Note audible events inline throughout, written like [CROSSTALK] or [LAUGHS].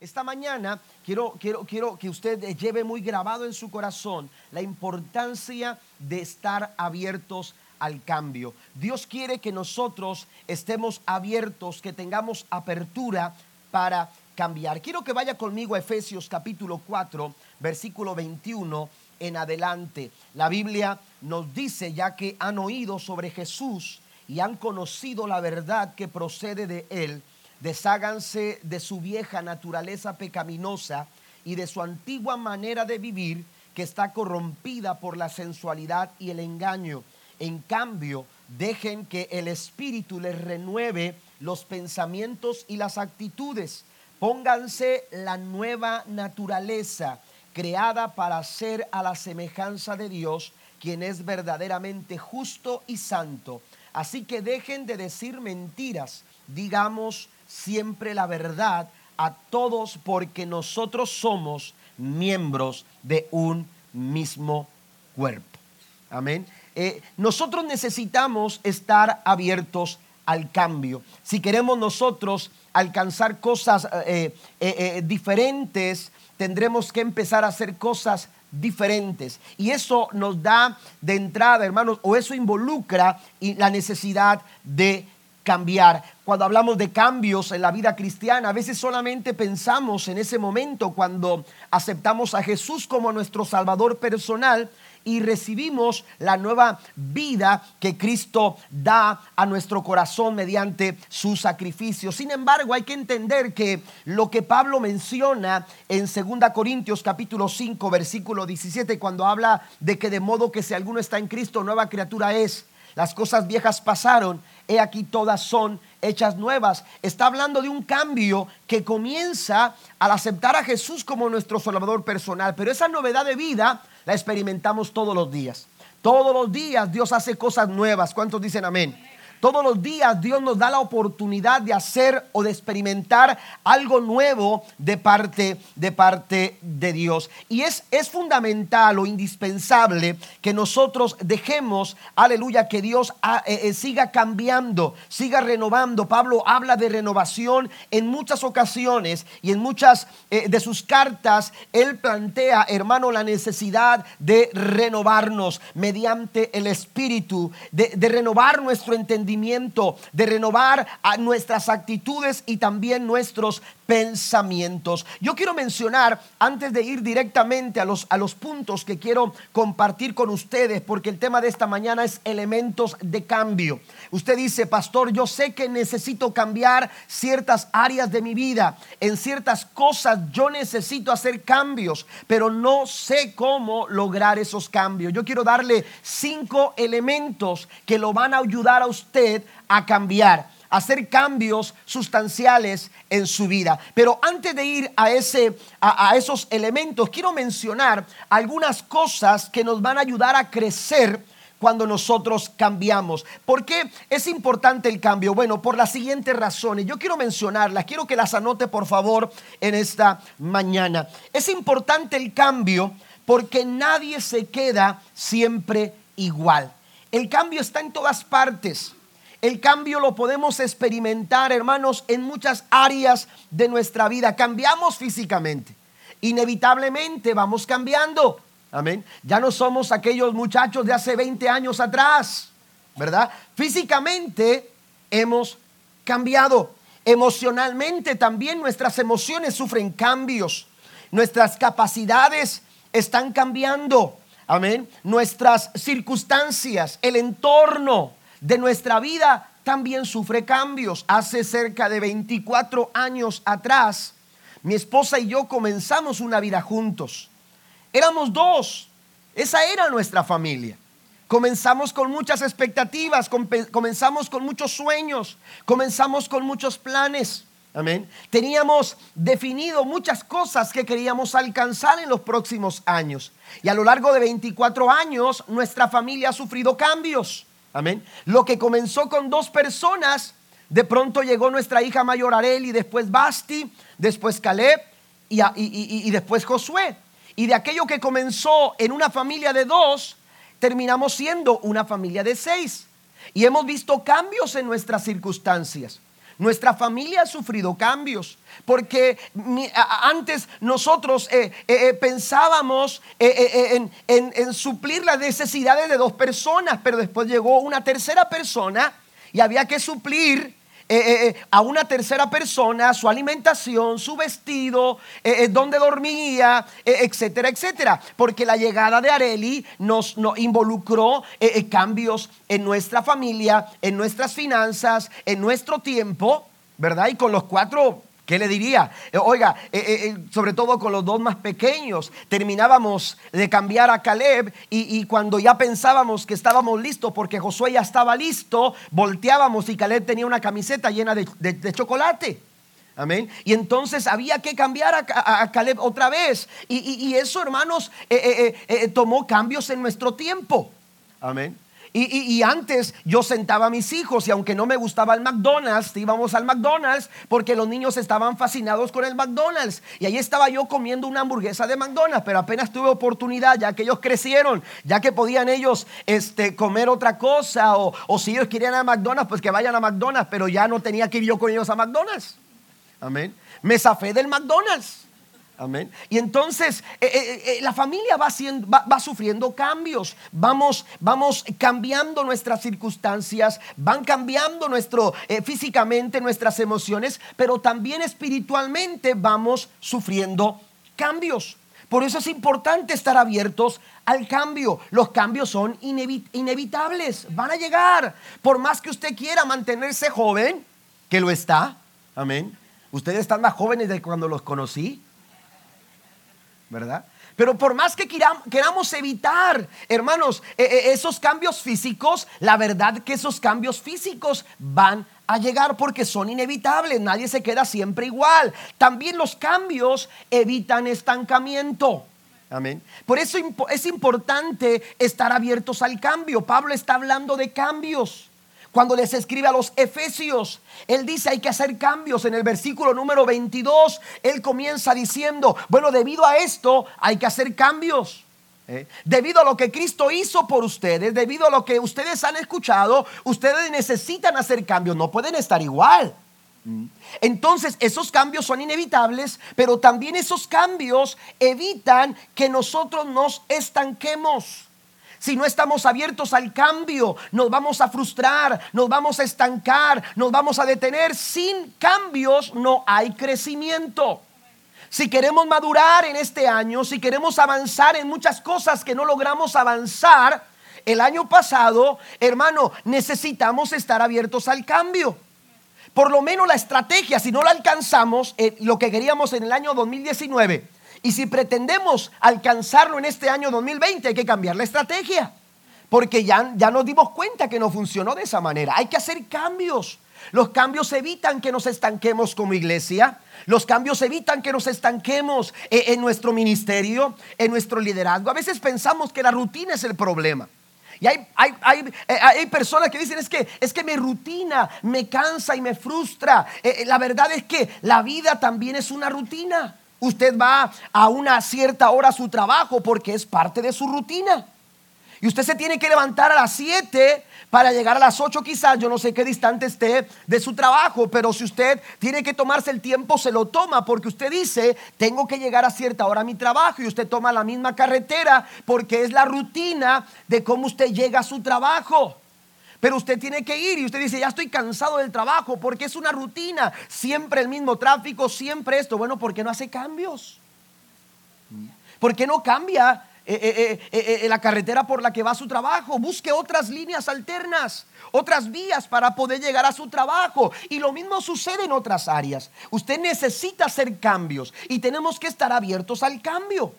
Esta mañana quiero, quiero, quiero que usted lleve muy grabado en su corazón la importancia de estar abiertos al cambio. Dios quiere que nosotros estemos abiertos, que tengamos apertura para cambiar. Quiero que vaya conmigo a Efesios capítulo 4, versículo 21 en adelante. La Biblia nos dice, ya que han oído sobre Jesús y han conocido la verdad que procede de él, desháganse de su vieja naturaleza pecaminosa y de su antigua manera de vivir que está corrompida por la sensualidad y el engaño. En cambio, dejen que el Espíritu les renueve los pensamientos y las actitudes. Pónganse la nueva naturaleza creada para ser a la semejanza de Dios, quien es verdaderamente justo y santo. Así que dejen de decir mentiras, digamos siempre la verdad a todos porque nosotros somos miembros de un mismo cuerpo. Amén. Eh, nosotros necesitamos estar abiertos al cambio. Si queremos nosotros alcanzar cosas eh, eh, diferentes, tendremos que empezar a hacer cosas diferentes. Y eso nos da de entrada, hermanos, o eso involucra la necesidad de cambiar. Cuando hablamos de cambios en la vida cristiana, a veces solamente pensamos en ese momento cuando aceptamos a Jesús como nuestro Salvador personal, y recibimos la nueva vida que Cristo da a nuestro corazón mediante su sacrificio. Sin embargo, hay que entender que lo que Pablo menciona en 2 Corintios capítulo 5 versículo 17 cuando habla de que de modo que si alguno está en Cristo, nueva criatura es. Las cosas viejas pasaron, he aquí todas son hechas nuevas. Está hablando de un cambio que comienza al aceptar a Jesús como nuestro Salvador personal. Pero esa novedad de vida la experimentamos todos los días. Todos los días Dios hace cosas nuevas. ¿Cuántos dicen amén? Todos los días Dios nos da la oportunidad de hacer o de experimentar algo nuevo de parte de parte de Dios. Y es, es fundamental o indispensable que nosotros dejemos, aleluya, que Dios ah, eh, eh, siga cambiando, siga renovando. Pablo habla de renovación en muchas ocasiones y en muchas eh, de sus cartas él plantea, hermano, la necesidad de renovarnos mediante el Espíritu, de, de renovar nuestro entendimiento de renovar a nuestras actitudes y también nuestros pensamientos. Yo quiero mencionar, antes de ir directamente a los, a los puntos que quiero compartir con ustedes, porque el tema de esta mañana es elementos de cambio. Usted dice, pastor, yo sé que necesito cambiar ciertas áreas de mi vida. En ciertas cosas yo necesito hacer cambios, pero no sé cómo lograr esos cambios. Yo quiero darle cinco elementos que lo van a ayudar a usted a cambiar hacer cambios sustanciales en su vida. Pero antes de ir a, ese, a, esos elementos, quiero mencionar algunas cosas que nos van a ayudar a crecer cuando nosotros cambiamos. ¿Por qué es importante el cambio? Bueno, por las siguientes razones. Yo quiero mencionarlas, quiero que las anote por favor en esta mañana. Es importante el cambio porque nadie se queda siempre igual. El cambio está en todas partes. El cambio lo podemos experimentar, hermanos, en muchas áreas de nuestra vida. Cambiamos físicamente. Inevitablemente vamos cambiando. Amén. Ya no somos aquellos muchachos de hace 20 años atrás, ¿verdad? Físicamente hemos cambiado. Emocionalmente también nuestras emociones sufren cambios. Nuestras capacidades están cambiando. Amén. Nuestras circunstancias, el entorno, de nuestra vida también sufre cambios. Hace cerca de 24 años atrás, mi esposa y yo comenzamos una vida juntos. Éramos dos. Esa era nuestra familia. Comenzamos con muchas expectativas, comenzamos con muchos sueños, comenzamos con muchos planes. Amén. Teníamos definido muchas cosas que queríamos alcanzar en los próximos años. Y a lo largo de 24 años, nuestra familia ha sufrido cambios. Amén. Lo que comenzó con dos personas, de pronto llegó nuestra hija mayor Areli, después Basti, después Caleb y, y, después Josué. Y de aquello que comenzó en una familia de dos, terminamos siendo una familia de seis. Y hemos visto cambios en nuestras circunstancias. Nuestra familia ha sufrido cambios, porque antes nosotros eh, eh, eh, pensábamos en, en suplir las necesidades de dos personas, pero después llegó una tercera persona y había que suplir eh, eh, eh, a una tercera persona su alimentación, su vestido, dónde dormía, etcétera, etcétera. Porque la llegada de Areli nos involucró cambios en nuestra familia, en nuestras finanzas, en nuestro tiempo, ¿verdad? Y con los cuatro ¿Qué le diría? Eh, oiga, eh, eh, sobre todo con los dos más pequeños, terminábamos de cambiar a Caleb y, cuando ya pensábamos que estábamos listos porque Josué ya estaba listo, volteábamos y Caleb tenía una camiseta llena de, chocolate. Amén. Y entonces había que cambiar a, Caleb otra vez. Y, eso, hermanos, tomó cambios en nuestro tiempo. Amén. Y, antes yo sentaba a mis hijos y aunque no me gustaba el McDonald's, íbamos al McDonald's porque los niños estaban fascinados con el McDonald's. Y ahí estaba yo comiendo una hamburguesa de McDonald's, pero apenas tuve oportunidad ya que ellos crecieron, ya que podían ellos este, comer otra cosa o, si ellos querían a McDonald's, pues que vayan a McDonald's, pero ya no tenía que ir yo con ellos a McDonald's. Amén. Me zafé del McDonald's. Amén. Y entonces eh, eh, eh, la familia va, va, sufriendo cambios, vamos, vamos cambiando nuestras circunstancias, van cambiando nuestro, físicamente nuestras emociones, pero también espiritualmente vamos sufriendo cambios. Por eso es importante estar abiertos al cambio. Los cambios son inevitables, van a llegar. Por más que usted quiera mantenerse joven, que lo está, amén. Ustedes están más jóvenes de cuando los conocí. ¿Verdad? Pero por más que queramos evitar, hermanos, e, e, esos cambios físicos, la verdad que esos cambios físicos van a llegar porque son inevitables, nadie se queda siempre igual. También los cambios evitan estancamiento. Amén. Por eso es importante estar abiertos al cambio. Pablo está hablando de cambios cuando les escribe a los Efesios. Él dice hay que hacer cambios. En el versículo número 22, él comienza diciendo, bueno, debido a esto hay que hacer cambios. ¿eh? Debido a lo que Cristo hizo por ustedes, debido a lo que ustedes han escuchado, ustedes necesitan hacer cambios, no pueden estar igual. Entonces, esos cambios son inevitables, pero también esos cambios evitan que nosotros nos estanquemos. Si no estamos abiertos al cambio, nos vamos a frustrar, nos vamos a estancar, nos vamos a detener. Sin cambios no hay crecimiento. Si queremos madurar en este año, si queremos avanzar en muchas cosas que no logramos avanzar el año pasado, hermano, necesitamos estar abiertos al cambio. Por lo menos la estrategia, si no la alcanzamos, eh, lo que queríamos en el año 2019, y si pretendemos alcanzarlo en este año 2020, hay que cambiar la estrategia. Porque ya, ya nos dimos cuenta que no funcionó de esa manera. Hay que hacer cambios. Los cambios evitan que nos estanquemos como iglesia. Los cambios evitan que nos estanquemos eh, en nuestro ministerio, en nuestro liderazgo. A veces pensamos que la rutina es el problema. Y hay, hay, hay, eh, hay, personas que dicen, es que, es que mi rutina me cansa y me frustra. Eh, la verdad es que la vida también es una rutina. Usted va a una cierta hora a su trabajo porque es parte de su rutina. Y usted se tiene que levantar a las 7 para llegar a las 8 quizás, yo no sé qué distante esté de su trabajo, pero si usted tiene que tomarse el tiempo, se lo toma porque usted dice, tengo que llegar a cierta hora a mi trabajo y usted toma la misma carretera porque es la rutina de cómo usted llega a su trabajo. Pero usted tiene que ir y usted dice, ya estoy cansado del trabajo porque es una rutina, siempre el mismo tráfico, siempre esto. Bueno, ¿por qué no hace cambios? ¿Por qué no cambia eh, eh, eh, la carretera por la que va a su trabajo? Busque otras líneas alternas, otras vías para poder llegar a su trabajo. Y lo mismo sucede en otras áreas. Usted necesita hacer cambios y tenemos que estar abiertos al cambio.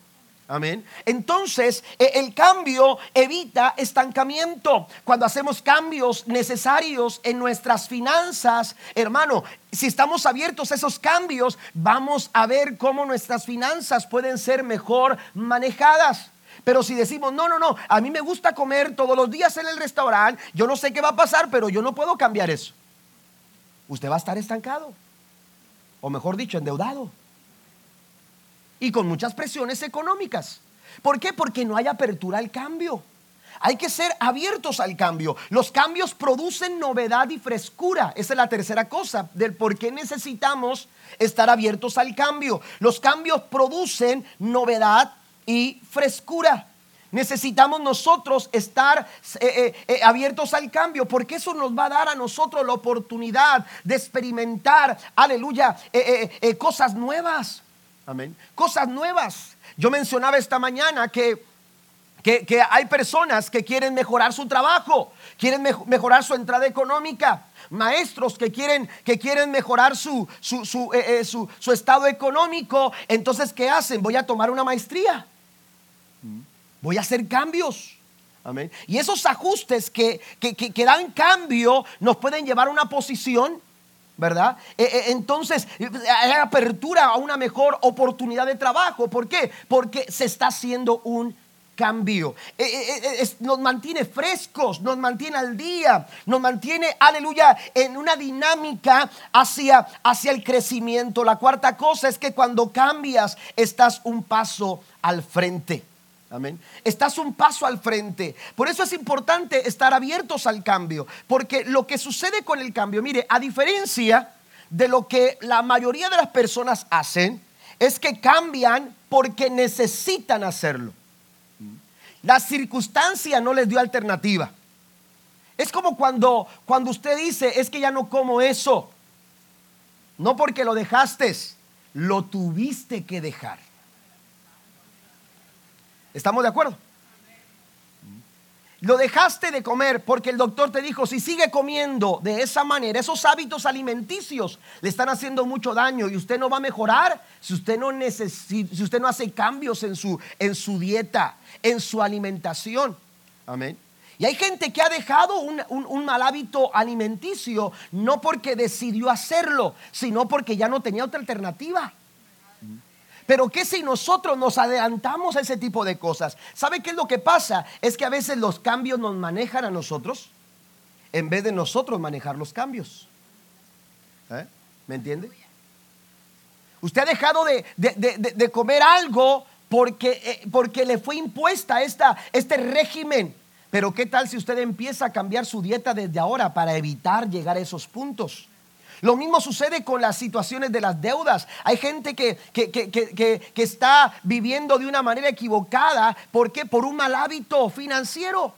Amén. Entonces, e, el cambio evita estancamiento. Cuando hacemos cambios necesarios en nuestras finanzas, hermano, si estamos abiertos a esos cambios, vamos a ver cómo nuestras finanzas pueden ser mejor manejadas. Pero si decimos, no, no, no, a mí me gusta comer todos los días en el restaurante, yo no sé qué va a pasar, pero yo no puedo cambiar eso. Usted va a estar estancado. O mejor dicho, endeudado y con muchas presiones económicas. ¿Por qué? Porque no hay apertura al cambio. Hay que ser abiertos al cambio. Los cambios producen novedad y frescura. Esa es la tercera cosa del por qué necesitamos estar abiertos al cambio. Los cambios producen novedad y frescura. Necesitamos nosotros estar eh, eh, eh, abiertos al cambio, porque eso nos va a dar a nosotros la oportunidad de experimentar, aleluya, cosas nuevas. Amén. Cosas nuevas. Yo mencionaba esta mañana que, que, hay personas que quieren mejorar su trabajo, quieren mejorar su entrada económica, maestros que quieren, que quieren mejorar su, su, su, estado económico. Entonces, ¿qué hacen? Voy a tomar una maestría. Voy a hacer cambios. Amén. Y esos ajustes que, que, dan cambio nos pueden llevar a una posición, ¿verdad? E, e, entonces, hay apertura a una mejor oportunidad de trabajo. ¿Por qué? Porque se está haciendo un cambio. E, nos mantiene frescos, nos mantiene al día, nos mantiene, aleluya, en una dinámica hacia, hacia el crecimiento. La cuarta cosa es que cuando cambias, estás un paso al frente. Amén. Estás un paso al frente. Por eso es importante estar abiertos al cambio. Porque lo que sucede con el cambio, mire, a diferencia de lo que la mayoría de las personas hacen, es que cambian porque necesitan hacerlo. La circunstancia no les dio alternativa. Es como cuando, cuando usted dice, es que ya no como eso. No porque lo dejaste, lo tuviste que dejar. ¿Estamos de acuerdo? Lo dejaste de comer porque el doctor te dijo, si sigue comiendo de esa manera, esos hábitos alimenticios le están haciendo mucho daño y usted no va a mejorar si usted no, si usted no hace cambios en su, en su dieta, en su alimentación. Amén. Y hay gente que ha dejado un, un, mal hábito alimenticio no porque decidió hacerlo, sino porque ya no tenía otra alternativa. Pero ¿qué si nosotros nos adelantamos a ese tipo de cosas? ¿Sabe qué es lo que pasa? Es que a veces los cambios nos manejan a nosotros en vez de nosotros manejar los cambios. ¿Eh? ¿Me entiende? Usted ha dejado de, comer algo porque, eh, porque, le fue impuesta esta, este régimen. Pero ¿qué tal si usted empieza a cambiar su dieta desde ahora para evitar llegar a esos puntos? Lo mismo sucede con las situaciones de las deudas. Hay gente que, que, está viviendo de una manera equivocada. ¿Por qué? Por un mal hábito financiero.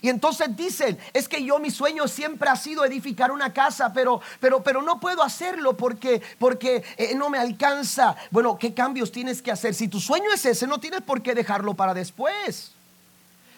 Y entonces dicen, es que yo mi sueño siempre ha sido edificar una casa, pero, pero, pero no puedo hacerlo porque, porque eh, no me alcanza. Bueno, ¿qué cambios tienes que hacer? Si tu sueño es ese, no tienes por qué dejarlo para después.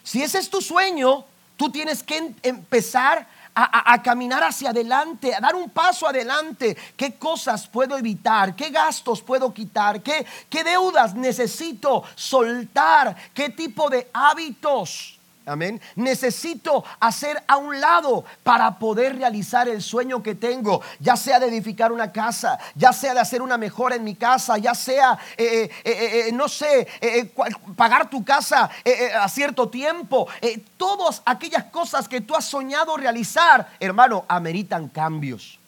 Si ese es tu sueño, tú tienes que em, empezar a, caminar hacia adelante, a dar un paso adelante. ¿Qué cosas puedo evitar? ¿Qué gastos puedo quitar? ¿Qué, qué deudas necesito soltar? ¿Qué tipo de hábitos? Amén. Necesito hacer a un lado para poder realizar el sueño que tengo, ya sea de edificar una casa, ya sea de hacer una mejora en mi casa, ya sea, eh, eh, eh, no sé, pagar tu casa a cierto tiempo. todas aquellas cosas que tú has soñado realizar, hermano, ameritan cambios.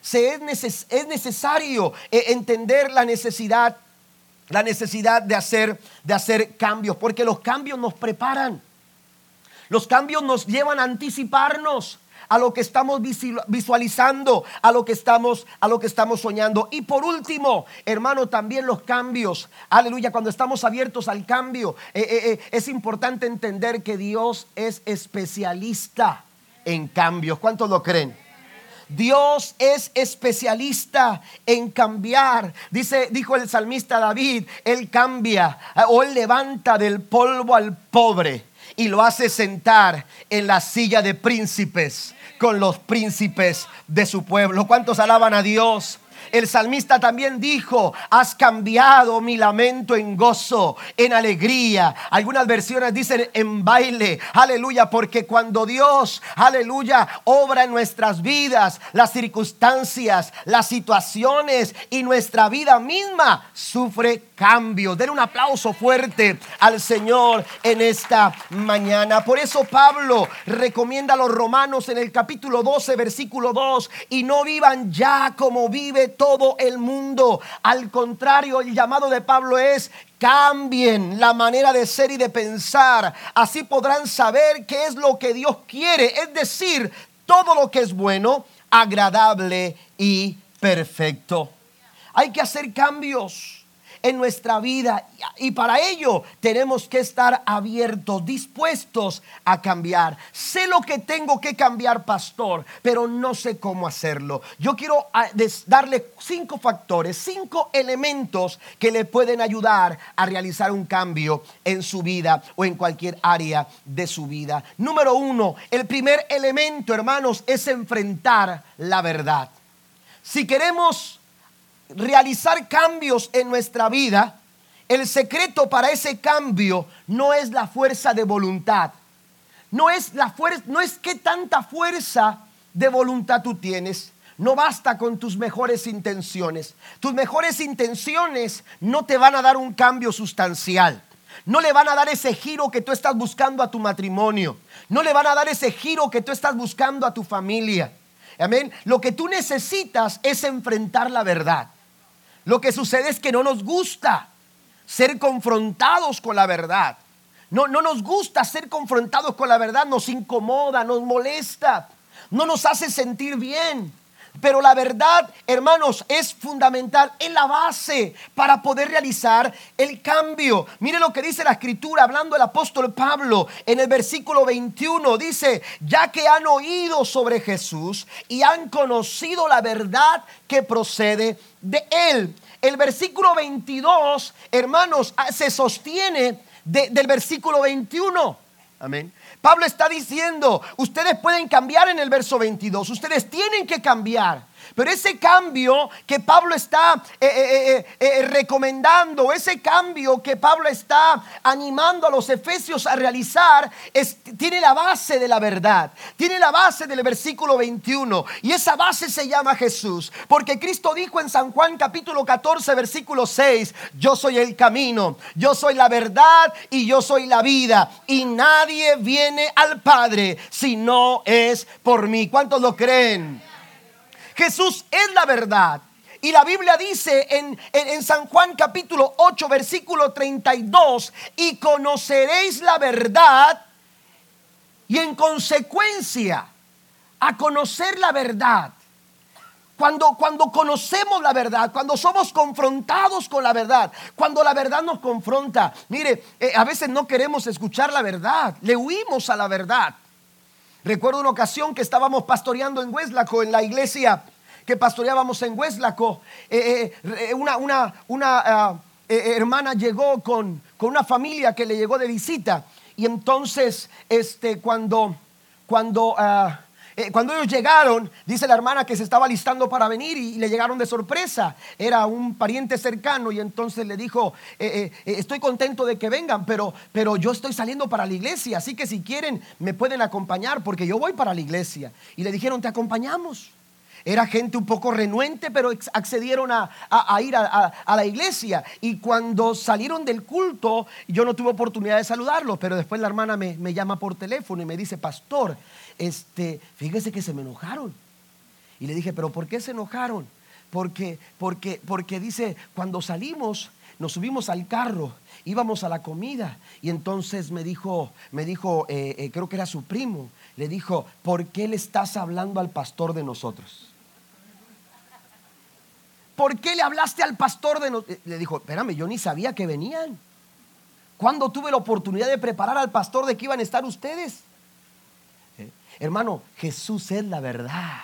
Se es, es necesario entender la necesidad, la necesidad de hacer, de hacer cambios, porque los cambios nos preparan. Los cambios nos llevan a anticiparnos a lo que estamos visualizando, a lo que estamos, a lo que estamos soñando. Y por último, hermano, también los cambios. Aleluya, cuando estamos abiertos al cambio, eh, eh, eh, es importante entender que Dios es especialista en cambios. ¿Cuántos lo creen? Dios es especialista en cambiar. Dice, dijo el salmista David, él cambia o él levanta del polvo al pobre y lo hace sentar en la silla de príncipes con los príncipes de su pueblo. ¿Cuántos alaban a Dios? El salmista también dijo, has cambiado mi lamento en gozo, en alegría. Algunas versiones dicen en baile, aleluya, porque cuando Dios, aleluya, obra en nuestras vidas, las circunstancias, las situaciones y nuestra vida misma sufre cambio. Den un aplauso fuerte al Señor en esta mañana. Por eso Pablo recomienda a los romanos en el capítulo 12, versículo 2, y no vivan ya como viven de todo el mundo. Al contrario, el llamado de Pablo es cambien la manera de ser y de pensar. Así podrán saber qué es lo que Dios quiere, es decir, todo lo que es bueno, agradable y perfecto. Hay que hacer cambios en nuestra vida y para ello tenemos que estar abiertos, dispuestos a cambiar. Sé lo que tengo que cambiar, pastor, pero no sé cómo hacerlo. Yo quiero ah, darle cinco factores, cinco elementos que le pueden ayudar a realizar un cambio en su vida o en cualquier área de su vida. Número uno, el primer elemento, hermanos, es enfrentar la verdad. Si queremos realizar cambios en nuestra vida, el secreto para ese cambio no es la fuerza de voluntad. No es la fuerza, no es qué tanta fuerza de voluntad tú tienes. No basta con tus mejores intenciones. Tus mejores intenciones no te van a dar un cambio sustancial. No le van a dar ese giro que tú estás buscando a tu matrimonio. No le van a dar ese giro que tú estás buscando a tu familia. Amén. Lo que tú necesitas es enfrentar la verdad. Lo que sucede es que no nos gusta ser confrontados con la verdad. No, no nos gusta ser confrontados con la verdad, nos incomoda, nos molesta, no nos hace sentir bien. Pero la verdad, hermanos, es fundamental, es la base para poder realizar el cambio. Mire lo que dice la escritura, hablando el apóstol Pablo en el versículo 21, dice, ya que han oído sobre Jesús y han conocido la verdad que procede de él. El versículo 22, hermanos, se sostiene del versículo 21. Amén. Pablo está diciendo, ustedes pueden cambiar en el verso 22, ustedes tienen que cambiar. Pero ese cambio que Pablo está eh, eh, eh, recomendando, ese cambio que Pablo está animando a los efesios a realizar, tiene la base de la verdad, tiene la base del versículo 21. Y esa base se llama Jesús. Porque Cristo dijo en San Juan capítulo 14, versículo 6, yo soy el camino, yo soy la verdad y yo soy la vida. Y nadie viene al Padre si no es por mí. ¿Cuántos lo creen? Jesús es la verdad. Y la Biblia dice en, en, San Juan capítulo 8, versículo 32, y conoceréis la verdad y en consecuencia a conocer la verdad. Cuando, cuando conocemos la verdad, cuando somos confrontados con la verdad, cuando la verdad nos confronta, mire, eh, a veces no queremos escuchar la verdad, le huimos a la verdad. Recuerdo una ocasión que estábamos pastoreando en Hueslaco, en la iglesia que pastoreábamos en Hueslaco. Eh, eh, una, una, ah, eh, hermana llegó con, con, una familia que le llegó de visita. Y entonces, este, cuando, cuando ah, eh, cuando ellos llegaron, dice la hermana que se estaba listando para venir y, le llegaron de sorpresa. Era un pariente cercano y entonces le dijo, eh, eh, estoy contento de que vengan, pero, pero yo estoy saliendo para la iglesia, así que si quieren me pueden acompañar porque yo voy para la iglesia. Y le dijeron, te acompañamos. Era gente un poco renuente, pero accedieron a, ir a, la iglesia. Y cuando salieron del culto, yo no tuve oportunidad de saludarlos, pero después la hermana me, me llama por teléfono y me dice, pastor, este, fíjese que se me enojaron. Y le dije, pero ¿por qué se enojaron? Porque, porque, porque dice, cuando salimos, nos subimos al carro, íbamos a la comida y entonces me dijo, me dijo, eh, eh, creo que era su primo, le dijo, ¿por qué le estás hablando al pastor de nosotros? ¿Por qué le hablaste al pastor de nosotros? Le dijo, espérame, yo ni sabía que venían. ¿Cuándo tuve la oportunidad de preparar al pastor de que iban a estar ustedes? Hermano, Jesús es la verdad.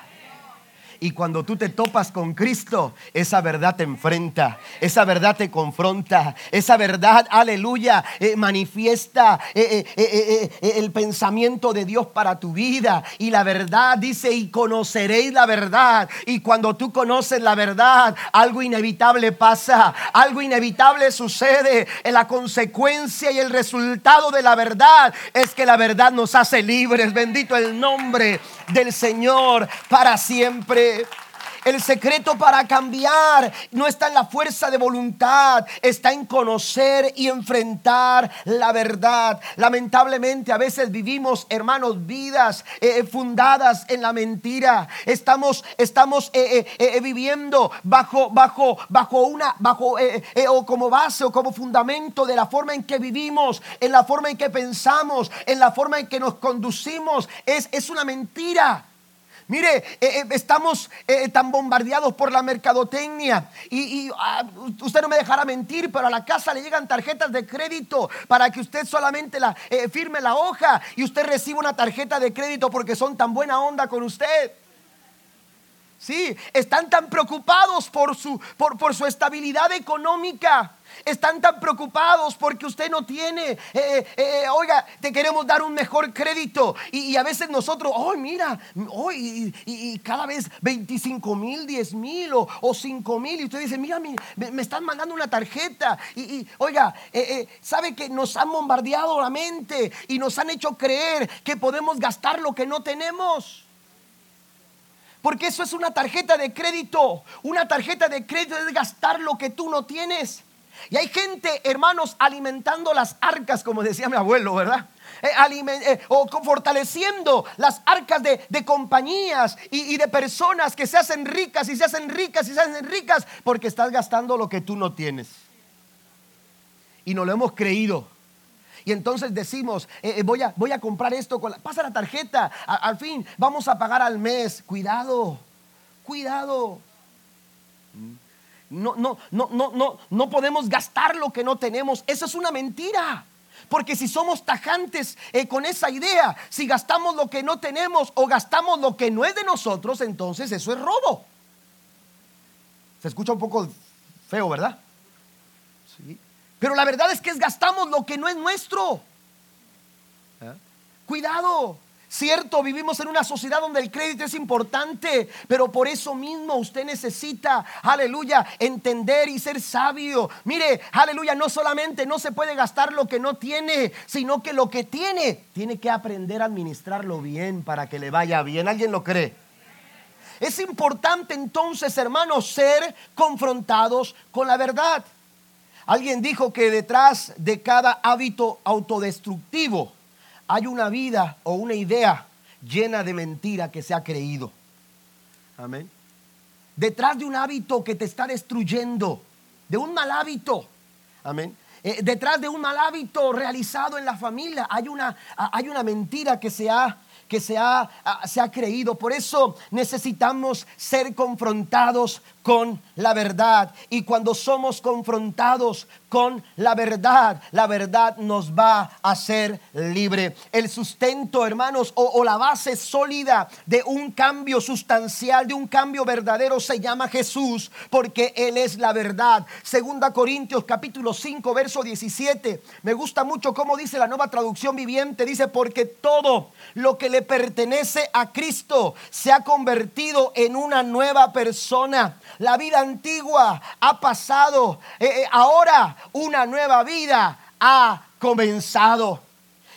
Y cuando tú te topas con Cristo, esa verdad te enfrenta, esa verdad te confronta, esa verdad, aleluya, eh, manifiesta eh, eh, el pensamiento de Dios para tu vida. Y la verdad dice, y conoceréis la verdad. Y cuando tú conoces la verdad, algo inevitable pasa, algo inevitable sucede. La consecuencia y el resultado de la verdad es que la verdad nos hace libres. Bendito el nombre del Señor para siempre. El secreto para cambiar no está en la fuerza de voluntad, está en conocer y enfrentar la verdad. Lamentablemente a veces vivimos, hermanos, vidas eh, fundadas en la mentira. Estamos, estamos eh, eh, viviendo bajo, bajo, bajo una, bajo, o como base o como fundamento de la forma en que vivimos, en la forma en que pensamos, en la forma en que nos conducimos. Es, es una mentira. Mire, eh, eh, estamos eh, tan bombardeados por la mercadotecnia y, ah, usted no me dejará mentir, pero a la casa le llegan tarjetas de crédito para que usted solamente la, firme la hoja y usted reciba una tarjeta de crédito porque son tan buena onda con usted. Sí, están tan preocupados por su, por, por su estabilidad económica. Están tan preocupados porque usted no tiene. Eh, eh, eh, oiga, te queremos dar un mejor crédito. Y, a veces nosotros, oh, mira, hoy y, cada vez 25 mil, 10 mil o, o 5 mil. Y usted dice, mira, me, están mandando una tarjeta. Y, oiga, sabe que nos han bombardeado la mente y nos han hecho creer que podemos gastar lo que no tenemos. Porque eso es una tarjeta de crédito. Una tarjeta de crédito es gastar lo que tú no tienes. Y hay gente, hermanos, alimentando las arcas, como decía mi abuelo, ¿verdad? Eh, eh, o fortaleciendo las arcas de, compañías y, y, de personas que se hacen ricas y se hacen ricas y se hacen ricas porque estás gastando lo que tú no tienes. Y no lo hemos creído. Y entonces decimos, eh, voy, a, voy a comprar esto, con la, pasa la tarjeta, al fin vamos a pagar al mes. Cuidado, cuidado. No, no, no, no, no, no podemos gastar lo que no tenemos. Eso es una mentira. Porque si somos tajantes eh, con esa idea, si gastamos lo que no tenemos o gastamos lo que no es de nosotros, entonces eso es robo. Se escucha un poco feo, ¿verdad? Sí. Pero la verdad es que es gastamos lo que no es nuestro. ¿Eh? Cuidado. Cierto, vivimos en una sociedad donde el crédito es importante, pero por eso mismo usted necesita, aleluya, entender y ser sabio. Mire, aleluya, no solamente no se puede gastar lo que no tiene, sino que lo que tiene, tiene que aprender a administrarlo bien para que le vaya bien. ¿Alguien lo cree? Es importante entonces, hermanos, ser confrontados con la verdad. Alguien dijo que detrás de cada hábito autodestructivo hay una vida o una idea llena de mentira que se ha creído. Amén. Detrás de un hábito que te está destruyendo, de un mal hábito. Amén. Eh, detrás de un mal hábito realizado en la familia hay una, hay una mentira que se ha que se ha, se ha, creído. Por eso necesitamos ser confrontados con la verdad. Y cuando somos confrontados con la verdad, la verdad nos va a hacer libre. El sustento, hermanos, o, la base sólida de un cambio sustancial, de un cambio verdadero, se llama Jesús, porque Él es la verdad. Segunda Corintios capítulo 5, verso 17. Me gusta mucho cómo dice la nueva traducción viviente. Dice, porque todo lo que le pertenece a Cristo se ha convertido en una nueva persona la vida antigua ha pasado. Eh, eh, ahora una nueva vida ha comenzado.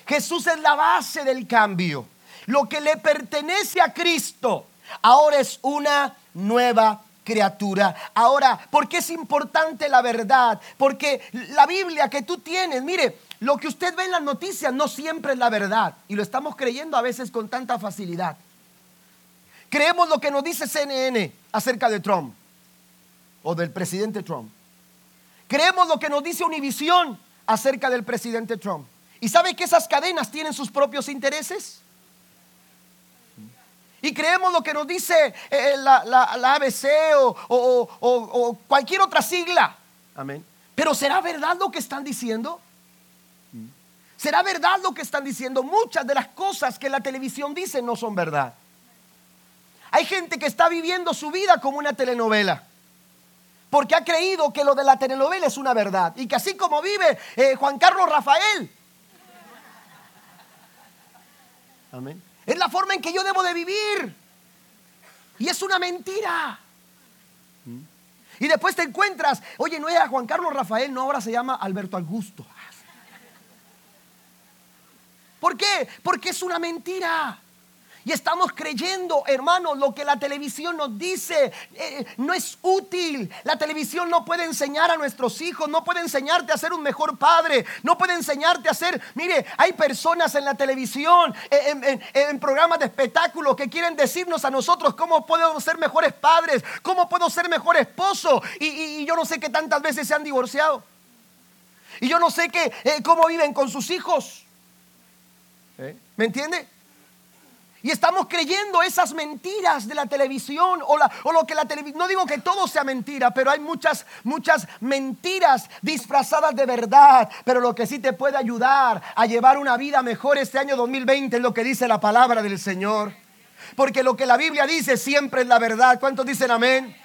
Jesús es la base del cambio. Lo que le pertenece a Cristo ahora es una nueva criatura. Ahora, ¿por qué es importante la verdad? Porque la Biblia que tú tienes, mire, lo que usted ve en las noticias no siempre es la verdad. Y lo estamos creyendo a veces con tanta facilidad. Creemos lo que nos dice CNN acerca de Trump o del presidente Trump. Creemos lo que nos dice Univisión acerca del presidente Trump. ¿Y sabe que esas cadenas tienen sus propios intereses? Y creemos lo que nos dice eh, eh, la, ABC o, o, cualquier otra sigla. Amén. Pero ¿será verdad lo que están diciendo? ¿Será verdad lo que están diciendo? Muchas de las cosas que la televisión dice no son verdad. Hay gente que está viviendo su vida como una telenovela porque ha creído que lo de la telenovela es una verdad y que así como vive eh, Juan Carlos Rafael, Amén. Es la forma en que yo debo de vivir. Y es una mentira. ¿Mm? Y después te encuentras, oye, no era Juan Carlos Rafael, no, ahora se llama Alberto Augusto. ¿Por qué? Porque es una mentira. Y estamos creyendo, hermanos, lo que la televisión nos dice eh, no es útil. La televisión no puede enseñar a nuestros hijos, no puede enseñarte a ser un mejor padre, no puede enseñarte a ser, mire, hay personas en la televisión, eh, en, programas de espectáculo que quieren decirnos a nosotros cómo podemos ser mejores padres, cómo puedo ser mejor esposo. Y, yo no sé qué tantas veces se han divorciado. Y yo no sé qué, eh, cómo viven con sus hijos. ¿Me entiende? Y estamos creyendo esas mentiras de la televisión o, lo que la televisión... No digo que todo sea mentira, pero hay muchas, muchas mentiras disfrazadas de verdad. Pero lo que sí te puede ayudar a llevar una vida mejor este año 2020 es lo que dice la palabra del Señor. Porque lo que la Biblia dice siempre es la verdad. ¿Cuántos dicen amén?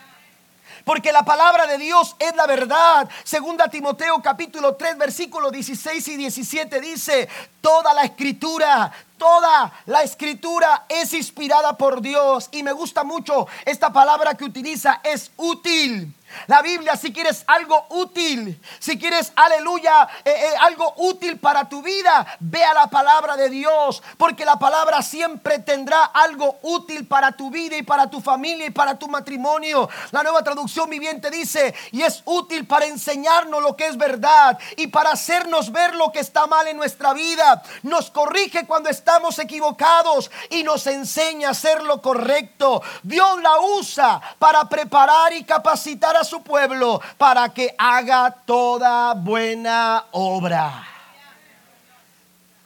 Porque la palabra de Dios es la verdad. Segunda Timoteo capítulo 3 versículos 16 y 17 dice, toda la escritura, toda la escritura es inspirada por Dios. Y me gusta mucho esta palabra que utiliza, es útil la Biblia, si quieres algo útil, si quieres, aleluya, eh, eh, algo útil para tu vida, ve a la palabra de Dios, porque la palabra siempre tendrá algo útil para tu vida y para tu familia y para tu matrimonio. La nueva traducción viviente dice, y es útil para enseñarnos lo que es verdad y para hacernos ver lo que está mal en nuestra vida. Nos corrige cuando estamos equivocados y nos enseña a hacer lo correcto. Dios la usa para preparar y capacitar a su pueblo para que haga toda buena obra.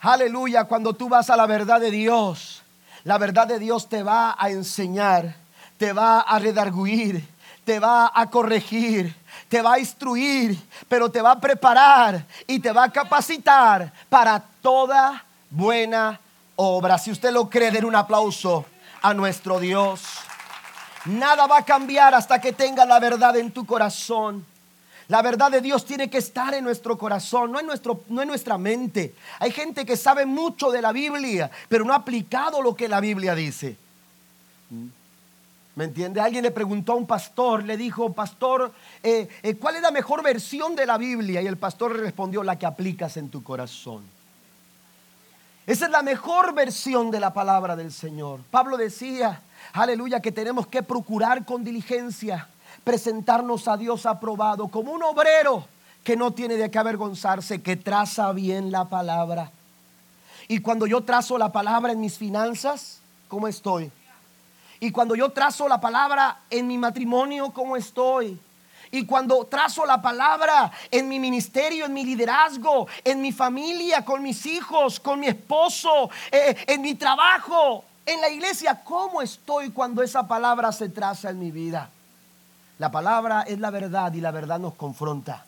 Aleluya, cuando tú vas a la verdad de Dios, la verdad de Dios te va a enseñar, te va a redarguir, te va a corregir, te va a instruir, pero te va a preparar y te va a capacitar para toda buena obra. Si usted lo cree, den un aplauso a nuestro Dios. Nada va a cambiar hasta que tenga la verdad en tu corazón. La verdad de Dios tiene que estar en nuestro corazón, no en, nuestro, no en nuestra mente. Hay gente que sabe mucho de la Biblia, pero no ha aplicado lo que la Biblia dice. ¿Me entiende? Alguien le preguntó a un pastor, le dijo, pastor, eh, eh, ¿cuál es la mejor versión de la Biblia? Y el pastor respondió, la que aplicas en tu corazón. Esa es la mejor versión de la palabra del Señor. Pablo decía, aleluya, que tenemos que procurar con diligencia presentarnos a Dios aprobado como un obrero que no tiene de qué avergonzarse, que traza bien la palabra. Y cuando yo trazo la palabra en mis finanzas, ¿cómo estoy? Y cuando yo trazo la palabra en mi matrimonio, ¿cómo estoy? Y cuando trazo la palabra en mi ministerio, en mi liderazgo, en mi familia, con mis hijos, con mi esposo, eh, en mi trabajo, en la iglesia, ¿cómo estoy cuando esa palabra se traza en mi vida? La palabra es la verdad y la verdad nos confronta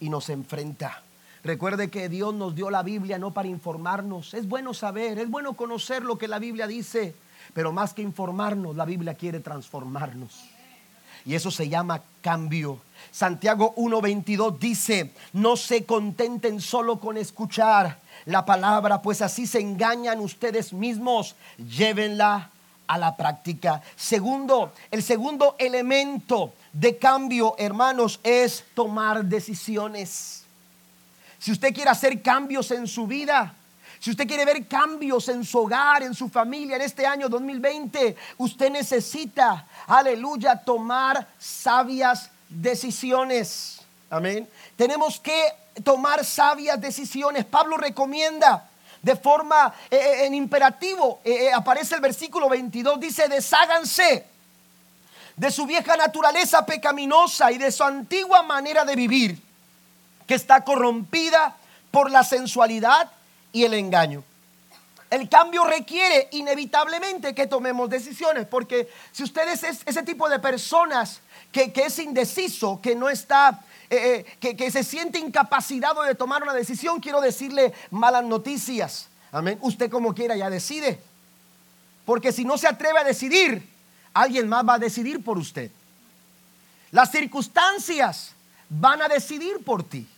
y nos enfrenta. Recuerde que Dios nos dio la Biblia no para informarnos. Es bueno saber, es bueno conocer lo que la Biblia dice, pero más que informarnos, la Biblia quiere transformarnos. Y eso se llama cambio. Santiago 1.22 dice, no se contenten solo con escuchar, la palabra, pues así se engañan ustedes mismos. Llévenla a la práctica. Segundo, el segundo elemento de cambio, hermanos, es tomar decisiones. Si usted quiere hacer cambios en su vida, si usted quiere ver cambios en su hogar, en su familia en este año 2020, usted necesita, aleluya, tomar sabias decisiones. Amén. Tenemos que tomar sabias decisiones. Pablo recomienda de forma eh, eh, en imperativo, eh, aparece el versículo 22, dice, desháganse de su vieja naturaleza pecaminosa y de su antigua manera de vivir, que está corrompida por la sensualidad y el engaño. El cambio requiere inevitablemente que tomemos decisiones, porque si ustedes es ese tipo de personas que, que es indeciso, que no está eh, eh, que, se siente incapacitado de tomar una decisión, quiero decirle malas noticias. Amén. Usted como quiera ya decide. Porque si no se atreve a decidir, alguien más va a decidir por usted. Las circunstancias van a decidir por ti.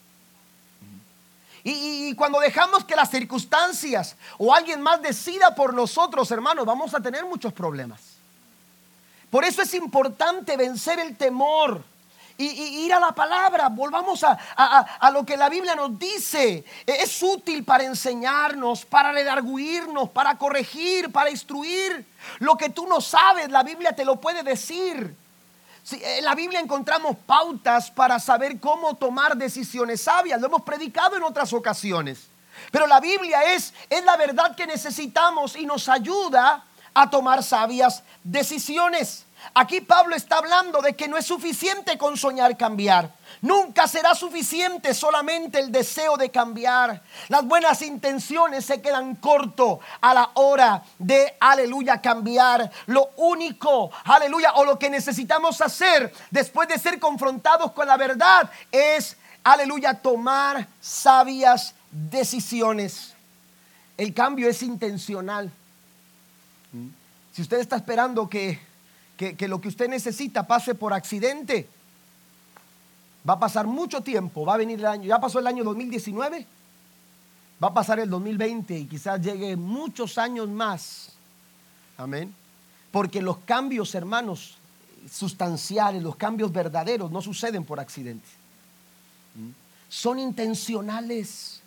Y, y, cuando dejamos que las circunstancias o alguien más decida por nosotros, hermanos, vamos a tener muchos problemas. Por eso es importante vencer el temor y, ir a la palabra, volvamos a, a, lo que la Biblia nos dice. E, es útil para enseñarnos, para redarguirnos, para corregir, para instruir. Lo que tú no sabes, la Biblia te lo puede decir. en la Biblia encontramos pautas para saber cómo tomar decisiones sabias. Lo hemos predicado en otras ocasiones. Pero la Biblia es, es la verdad que necesitamos y nos ayuda a tomar sabias decisiones. Aquí Pablo está hablando de que no es suficiente con soñar cambiar. Nunca será suficiente solamente el deseo de cambiar. Las buenas intenciones se quedan corto a la hora de, aleluya, cambiar. Lo único, aleluya, o lo que necesitamos hacer después de ser confrontados con la verdad es, aleluya, tomar sabias decisiones. El cambio es intencional. Si usted está esperando que, lo que usted necesita pase por accidente, va a pasar mucho tiempo, va a venir el año, ya pasó el año 2019, va a pasar el 2020 y quizás llegue muchos años más. Amén. Porque los cambios, hermanos, sustanciales, los cambios verdaderos no suceden por accidente. ¿Mm? Son intencionales.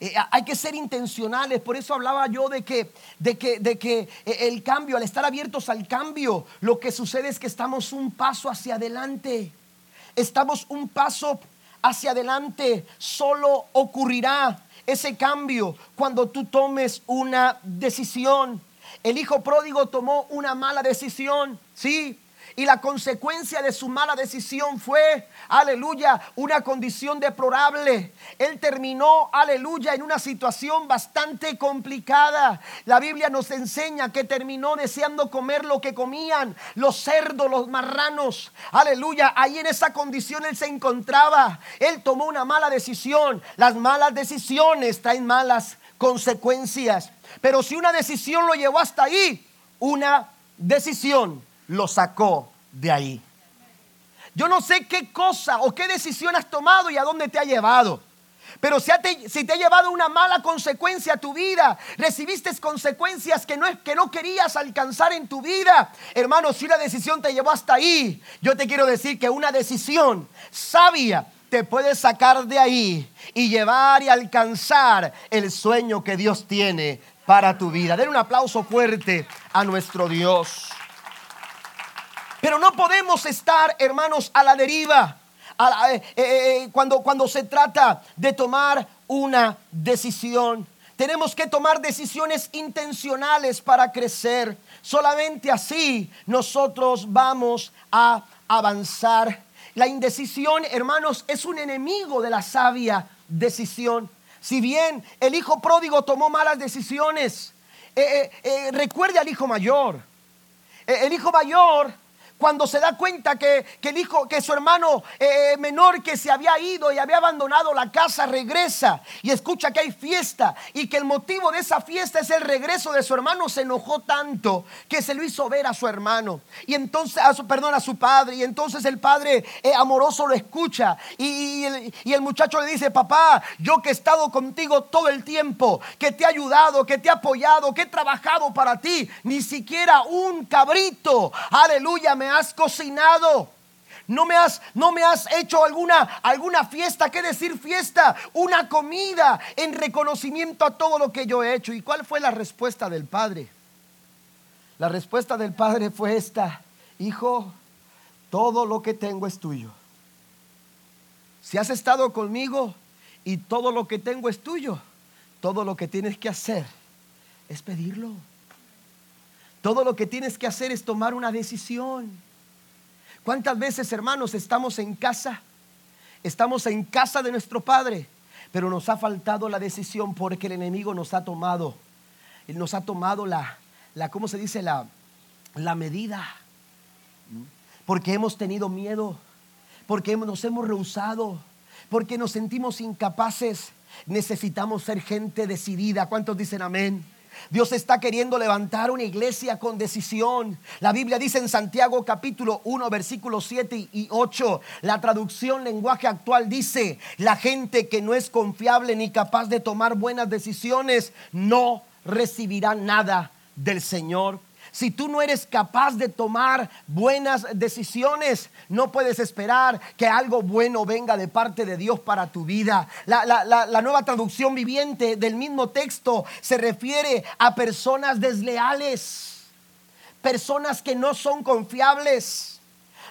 Eh, hay que ser intencionales, por eso hablaba yo de que, de que, de que eh, el cambio, al estar abiertos al cambio, lo que sucede es que estamos un paso hacia adelante. Estamos un paso hacia adelante. Solo ocurrirá ese cambio cuando tú tomes una decisión. El hijo pródigo tomó una mala decisión, sí, y la consecuencia de su mala decisión fue, aleluya, una condición deplorable. Él terminó, aleluya, en una situación bastante complicada. La Biblia nos enseña que terminó deseando comer lo que comían los cerdos, los marranos. Aleluya, ahí en esa condición él se encontraba. Él tomó una mala decisión. Las malas decisiones traen malas consecuencias. Pero si una decisión lo llevó hasta ahí, una decisión lo sacó de ahí. Yo no sé qué cosa o qué decisión has tomado y a dónde te ha llevado. Pero si te, ha llevado una mala consecuencia a tu vida, recibiste consecuencias que no, que no querías alcanzar en tu vida, hermano, si una decisión te llevó hasta ahí, yo te quiero decir que una decisión sabia te puede sacar de ahí y llevar y alcanzar el sueño que Dios tiene para tu vida. Den un aplauso fuerte a nuestro Dios. Pero no podemos estar, hermanos, a la deriva eh, eh, eh, cuando, cuando se trata de tomar una decisión. Tenemos que tomar decisiones intencionales para crecer. Solamente así nosotros vamos a avanzar. La indecisión, hermanos, es un enemigo de la sabia decisión. Si bien el hijo pródigo tomó malas decisiones, recuerde al hijo mayor. el hijo mayor cuando se da cuenta que, que, que su hermano eh, menor que se había ido y había abandonado la casa regresa y escucha que hay fiesta y que el motivo de esa fiesta es el regreso de su hermano, se enojó tanto que se lo hizo ver a su hermano. Y entonces, a su, perdón, a su padre. Y entonces el padre eh, amoroso lo escucha y, el, y el muchacho le dice, papá, yo que he estado contigo todo el tiempo, que te he ayudado, que te he apoyado, que he trabajado para ti, ni siquiera un cabrito, aleluya, me has cocinado. No me has, no me has hecho alguna, alguna fiesta, ¿qué decir fiesta? Una comida en reconocimiento a todo lo que yo he hecho. ¿Y cuál fue la respuesta del padre? La respuesta del padre fue esta, hijo, todo lo que tengo es tuyo. Si has estado conmigo y todo lo que tengo es tuyo, todo lo que tienes que hacer es pedirlo. Todo lo que tienes que hacer es tomar una decisión. ¿Cuántas veces, hermanos, estamos en casa? Estamos en casa de nuestro Padre, pero nos ha faltado la decisión porque el enemigo nos ha tomado, nos ha tomado la, la ¿cómo se dice? La, la medida. Porque hemos tenido miedo, porque nos hemos rehusado, porque nos sentimos incapaces. Necesitamos ser gente decidida. ¿Cuántos dicen amén? Dios está queriendo levantar una iglesia con decisión. La Biblia dice en Santiago capítulo 1 versículos 7 y 8, la traducción lenguaje actual dice, la gente que no es confiable ni capaz de tomar buenas decisiones no recibirá nada del Señor. Si tú no eres capaz de tomar buenas decisiones, no puedes esperar que algo bueno venga de parte de Dios para tu vida. La, la nueva traducción viviente del mismo texto se refiere a personas desleales, personas que no son confiables.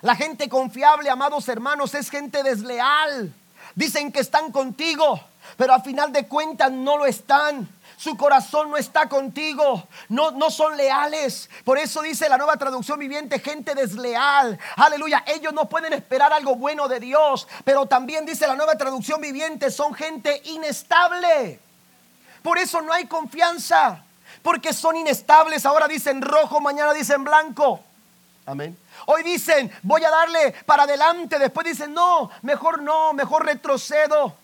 La gente confiable, amados hermanos, es gente desleal. Dicen que están contigo, pero a final de cuentas no lo están su corazón no está contigo, no, no son leales. Por eso dice la nueva traducción viviente, gente desleal. Aleluya, ellos no pueden esperar algo bueno de Dios, pero también dice la nueva traducción viviente, son gente inestable. Por eso no hay confianza, porque son inestables. Ahora dicen rojo, mañana dicen blanco. Amén. Hoy dicen, voy a darle para adelante. Después dicen, no, mejor no, mejor retrocedo.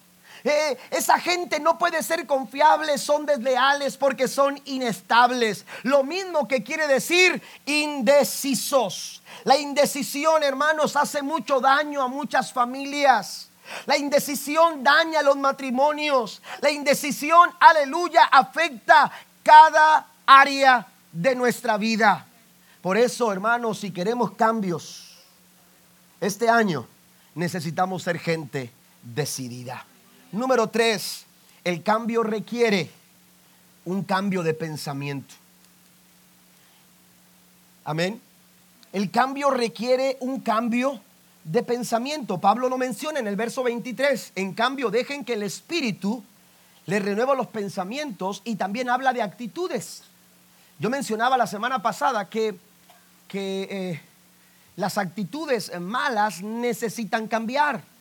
Eh, esa gente no puede ser confiable, son desleales porque son inestables. Lo mismo que quiere decir indecisos. La indecisión, hermanos, hace mucho daño a muchas familias. La indecisión daña los matrimonios. La indecisión, aleluya, afecta cada área de nuestra vida. Por eso, hermanos, si queremos cambios este año, necesitamos ser gente decidida. Número tres, el cambio requiere un cambio de pensamiento. Amén. El cambio requiere un cambio de pensamiento. Pablo lo menciona en el verso 23. En cambio, dejen que el Espíritu les renueva los pensamientos y también habla de actitudes. Yo mencionaba la semana pasada que, que eh, las actitudes malas necesitan cambiar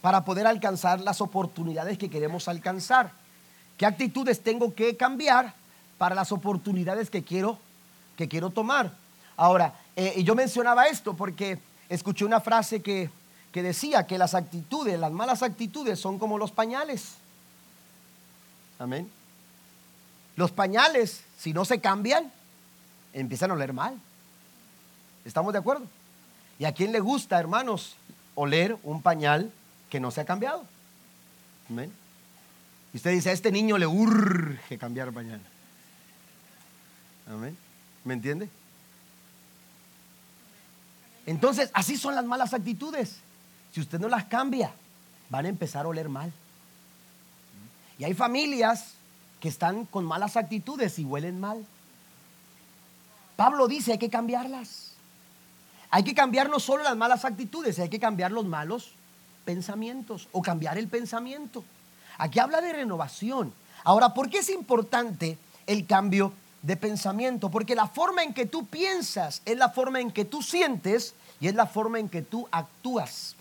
para poder alcanzar las oportunidades que queremos alcanzar. ¿Qué actitudes tengo que cambiar para las oportunidades que quiero, que quiero tomar? Ahora, eh, yo mencionaba esto porque escuché una frase que, que decía que las actitudes, las malas actitudes son como los pañales. Amén. Los pañales, si no se cambian, empiezan a oler mal. ¿Estamos de acuerdo? ¿Y a quién le gusta, hermanos, oler un pañal que no se ha cambiado. Amén. Y usted dice, a este niño le urge cambiar mañana. Amén. ¿Me entiende? Entonces, así son las malas actitudes. Si usted no las cambia, van a empezar a oler mal. Y hay familias que están con malas actitudes y huelen mal. Pablo dice, hay que cambiarlas. Hay que cambiar no solo las malas actitudes, hay que cambiar los malos pensamientos o cambiar el pensamiento. Aquí habla de renovación. Ahora, ¿por qué es importante el cambio de pensamiento? Porque la forma en que tú piensas es la forma en que tú sientes y es la forma en que tú actúas.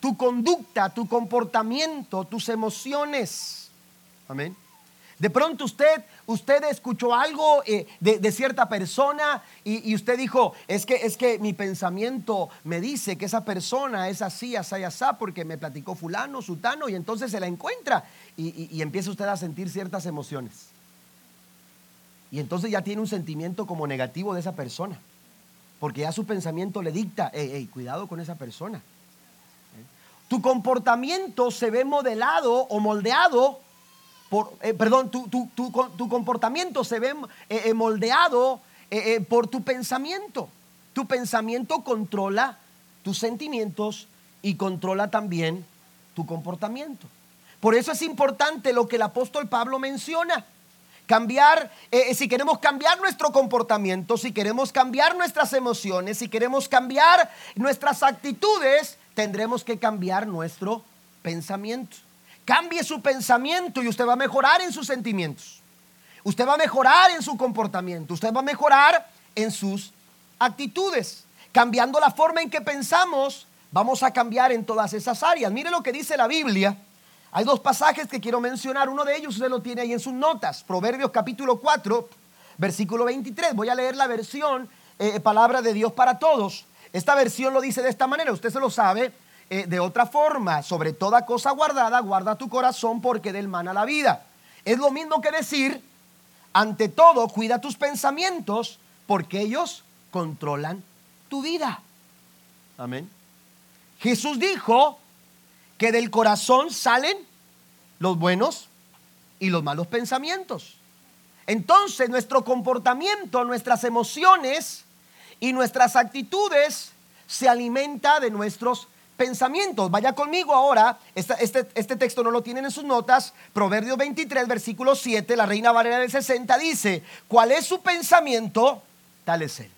Tu conducta, tu comportamiento, tus emociones. Amén. De pronto usted, usted escuchó algo eh, de, cierta persona y, usted dijo, es que, es que mi pensamiento me dice que esa persona es así, así, así, porque me platicó fulano, sutano, y entonces se la encuentra y, empieza usted a sentir ciertas emociones. Y entonces ya tiene un sentimiento como negativo de esa persona, porque ya su pensamiento le dicta, cuidado con esa persona. Tu comportamiento se ve modelado o moldeado eh, perdón, tu, tu, comportamiento se ve eh, eh, moldeado por tu pensamiento. Tu pensamiento controla tus sentimientos y controla también tu comportamiento. Por eso es importante lo que el apóstol Pablo menciona. Cambiar, si queremos cambiar nuestro comportamiento, si queremos cambiar nuestras emociones, si queremos cambiar nuestras actitudes, tendremos que cambiar nuestro pensamiento. Cambie su pensamiento y usted va a mejorar en sus sentimientos. Usted va a mejorar en su comportamiento. Usted va a mejorar en sus actitudes. Cambiando la forma en que pensamos, vamos a cambiar en todas esas áreas. Mire lo que dice la Biblia. Hay dos pasajes que quiero mencionar. Uno de ellos usted lo tiene ahí en sus notas. Proverbios capítulo 4, versículo 23. Voy a leer la versión, eh, palabra de Dios para todos. Esta versión lo dice de esta manera. Usted se lo sabe. Eh, de otra forma, sobre toda cosa guardada, guarda tu corazón porque del a la vida. Es lo mismo que decir, ante todo, cuida tus pensamientos porque ellos controlan tu vida. Amén. Jesús dijo que del corazón salen los buenos y los malos pensamientos. Entonces nuestro comportamiento, nuestras emociones y nuestras actitudes se alimenta de nuestros pensamientos. Vaya conmigo ahora, este, este, texto no lo tienen en sus notas, Proverbios 23, versículo 7, la Reina Valera del 60 dice, ¿cuál es su pensamiento? Tal es él.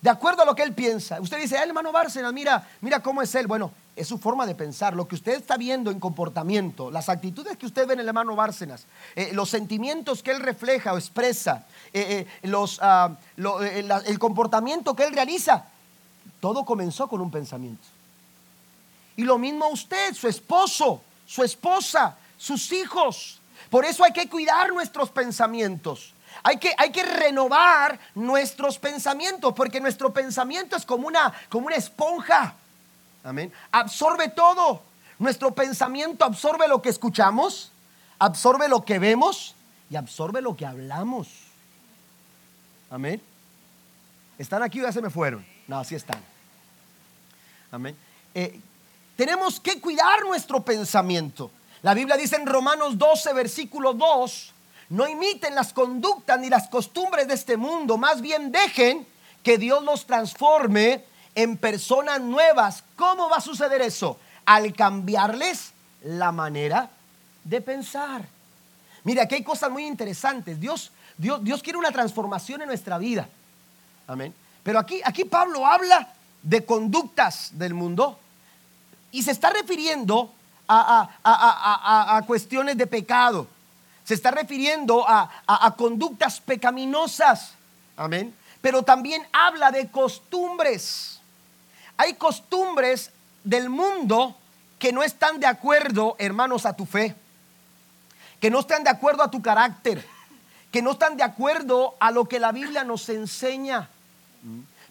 De acuerdo a lo que él piensa. Usted dice, hermano Bárcenas, mira, mira cómo es él. Bueno, es su forma de pensar, lo que usted está viendo en comportamiento, las actitudes que usted ve en el hermano Bárcenas, eh, los sentimientos que él refleja o expresa, eh, eh, los, ah, el comportamiento que él realiza, todo comenzó con un pensamiento. Y lo mismo usted, su esposo, su esposa, sus hijos. Por eso hay que cuidar nuestros pensamientos. Hay que, hay que renovar nuestros pensamientos, porque nuestro pensamiento es como una, como una esponja. Amén. Absorbe todo. Nuestro pensamiento absorbe lo que escuchamos, absorbe lo que vemos y absorbe lo que hablamos. Amén. ¿Están aquí o ya se me fueron? No, así están. Amén. Eh, tenemos que cuidar nuestro pensamiento. La Biblia dice en Romanos 12, versículo 2, no imiten las conductas ni las costumbres de este mundo, más bien dejen que Dios los transforme en personas nuevas. ¿Cómo va a suceder eso? Al cambiarles la manera de pensar. Mira, aquí hay cosas muy interesantes. Dios, Dios, Dios quiere una transformación en nuestra vida. Amén. Pero aquí, aquí Pablo habla de conductas del mundo y se está refiriendo a, cuestiones de pecado. Se está refiriendo a, conductas pecaminosas. Amén. Pero también habla de costumbres. Hay costumbres del mundo que no están de acuerdo, hermanos, a tu fe. Que no están de acuerdo a tu carácter. Que no están de acuerdo a lo que la Biblia nos enseña.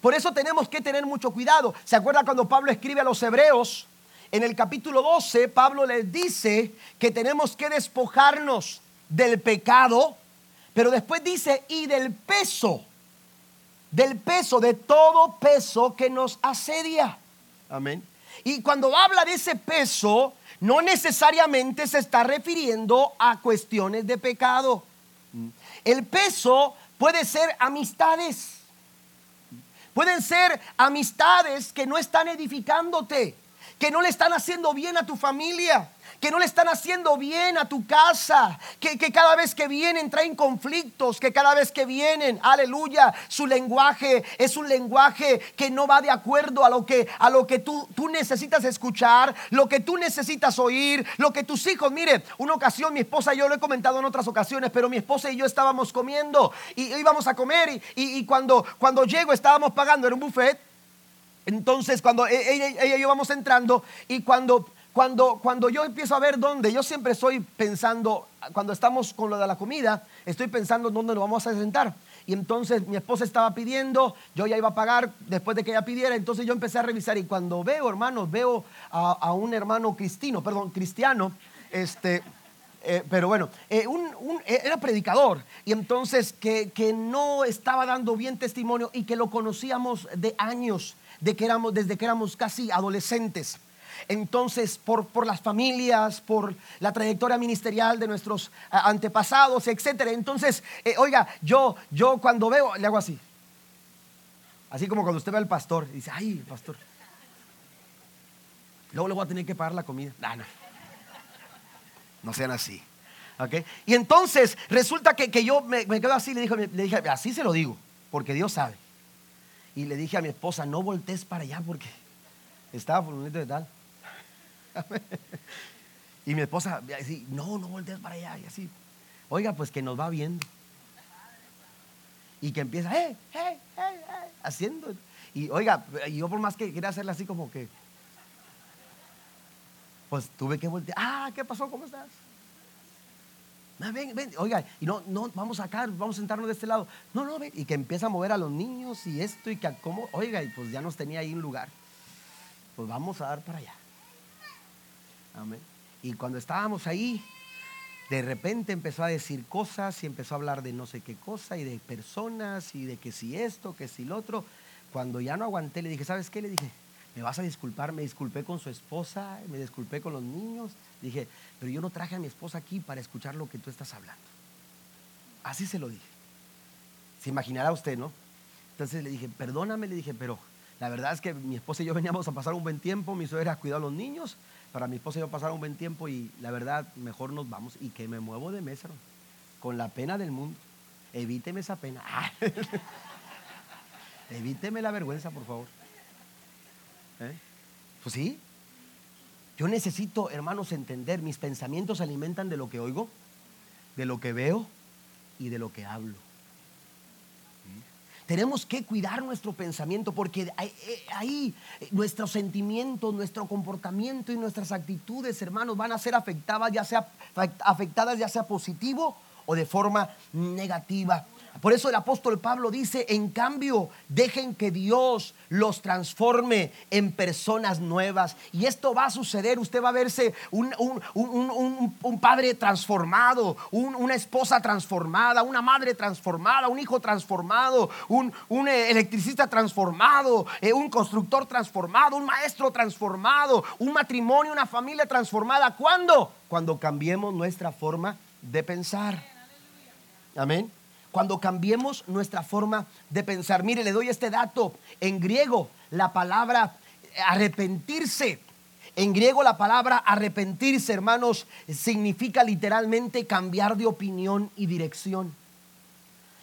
Por eso tenemos que tener mucho cuidado. ¿Se acuerda cuando Pablo escribe a los hebreos? En el capítulo 12, Pablo les dice que tenemos que despojarnos del pecado, pero después dice, y del peso, del peso, de todo peso que nos asedia. Amén. Y cuando habla de ese peso, no necesariamente se está refiriendo a cuestiones de pecado. El peso puede ser amistades. Pueden ser amistades que no están edificándote, que no le están haciendo bien a tu familia que no le están haciendo bien a tu casa, que, cada vez que vienen traen conflictos, que cada vez que vienen, aleluya, su lenguaje es un lenguaje que no va de acuerdo a lo que, a lo que tú, tú necesitas escuchar, lo que tú necesitas oír, lo que tus hijos, mire, una ocasión mi esposa, yo lo he comentado en otras ocasiones, pero mi esposa y yo estábamos comiendo y íbamos a comer y, cuando, cuando llego estábamos pagando, era un buffet. Entonces, cuando e, ella, ella, y yo vamos entrando y cuando cuando, cuando yo empiezo a ver dónde, yo siempre estoy pensando, cuando estamos con lo de la comida, estoy pensando dónde nos vamos a sentar. Y entonces mi esposa estaba pidiendo, yo ya iba a pagar después de que ella pidiera, entonces yo empecé a revisar y cuando veo, hermanos, veo a, un hermano cristino, perdón, cristiano, este, eh, pero bueno, eh, eh, era predicador y entonces que, que, no estaba dando bien testimonio y que lo conocíamos de años, de que éramos, desde que éramos casi adolescentes entonces por, por las familias, por la trayectoria ministerial de nuestros antepasados, etcétera. Entonces, eh, oiga, yo, yo cuando veo, le hago así. Así como cuando usted ve al pastor y dice, ay, pastor. Luego le voy a tener que pagar la comida. no. no sean así. ¿Okay? Y entonces resulta que, que yo me, quedo así, le dije, le dije, así se lo digo, porque Dios sabe. Y le dije a mi esposa, no voltees para allá porque estaba bonito de tal. Y mi esposa, así, no, no voltees para allá. Y así, oiga, pues que nos va viendo. Y que empieza, eh, eh, eh, haciendo. Y oiga, yo por más que quería hacerle así como que, pues tuve que voltear. Ah, ¿qué pasó? ¿Cómo estás? Ven, ven, oiga, y no, no, vamos acá, vamos a sentarnos de este lado. No, no, ven. Y que empieza a mover a los niños y esto y que como, oiga, y pues ya nos tenía ahí un lugar. Pues vamos a dar para allá. Y cuando estábamos ahí, de repente empezó a decir cosas y empezó a hablar de no sé qué cosa y de personas y de que si esto, que si lo otro. Cuando ya no aguanté, le dije, ¿sabes qué? Le dije, me vas a disculpar, me disculpé con su esposa, me disculpé con los niños. Dije, pero yo no traje a mi esposa aquí para escuchar lo que tú estás hablando. Así se lo dije. Se imaginará usted, ¿no? Entonces le dije, perdóname, le dije, pero la verdad es que mi esposa y yo veníamos a pasar un buen tiempo, mi suegra cuidó a los niños, para mi esposa y yo pasar un buen tiempo y la verdad, mejor nos vamos y que me muevo de mesa, con la pena del mundo. Evíteme esa pena. [LAUGHS] Evíteme la vergüenza, por favor. ¿Eh? Pues sí. Yo necesito, hermanos, entender, mis pensamientos se alimentan de lo que oigo, de lo que veo y de lo que hablo. Tenemos que cuidar nuestro pensamiento porque ahí eh, nuestros sentimientos, nuestro comportamiento y nuestras actitudes, hermanos, van a ser afectadas, ya sea afectadas ya sea positivo o de forma negativa. Por eso el apóstol Pablo dice, en cambio, dejen que Dios los transforme en personas nuevas. Y esto va a suceder, usted va a verse un, padre transformado, una esposa transformada, una madre transformada, un hijo transformado, un, electricista transformado, eh, un constructor transformado, un maestro transformado, un matrimonio, una familia transformada. ¿Cuándo? Cuando cambiemos nuestra forma de pensar. Amén cuando cambiemos nuestra forma de pensar. Mire, le doy este dato. En griego, la palabra arrepentirse, en griego la palabra arrepentirse, hermanos, significa literalmente cambiar de opinión y dirección.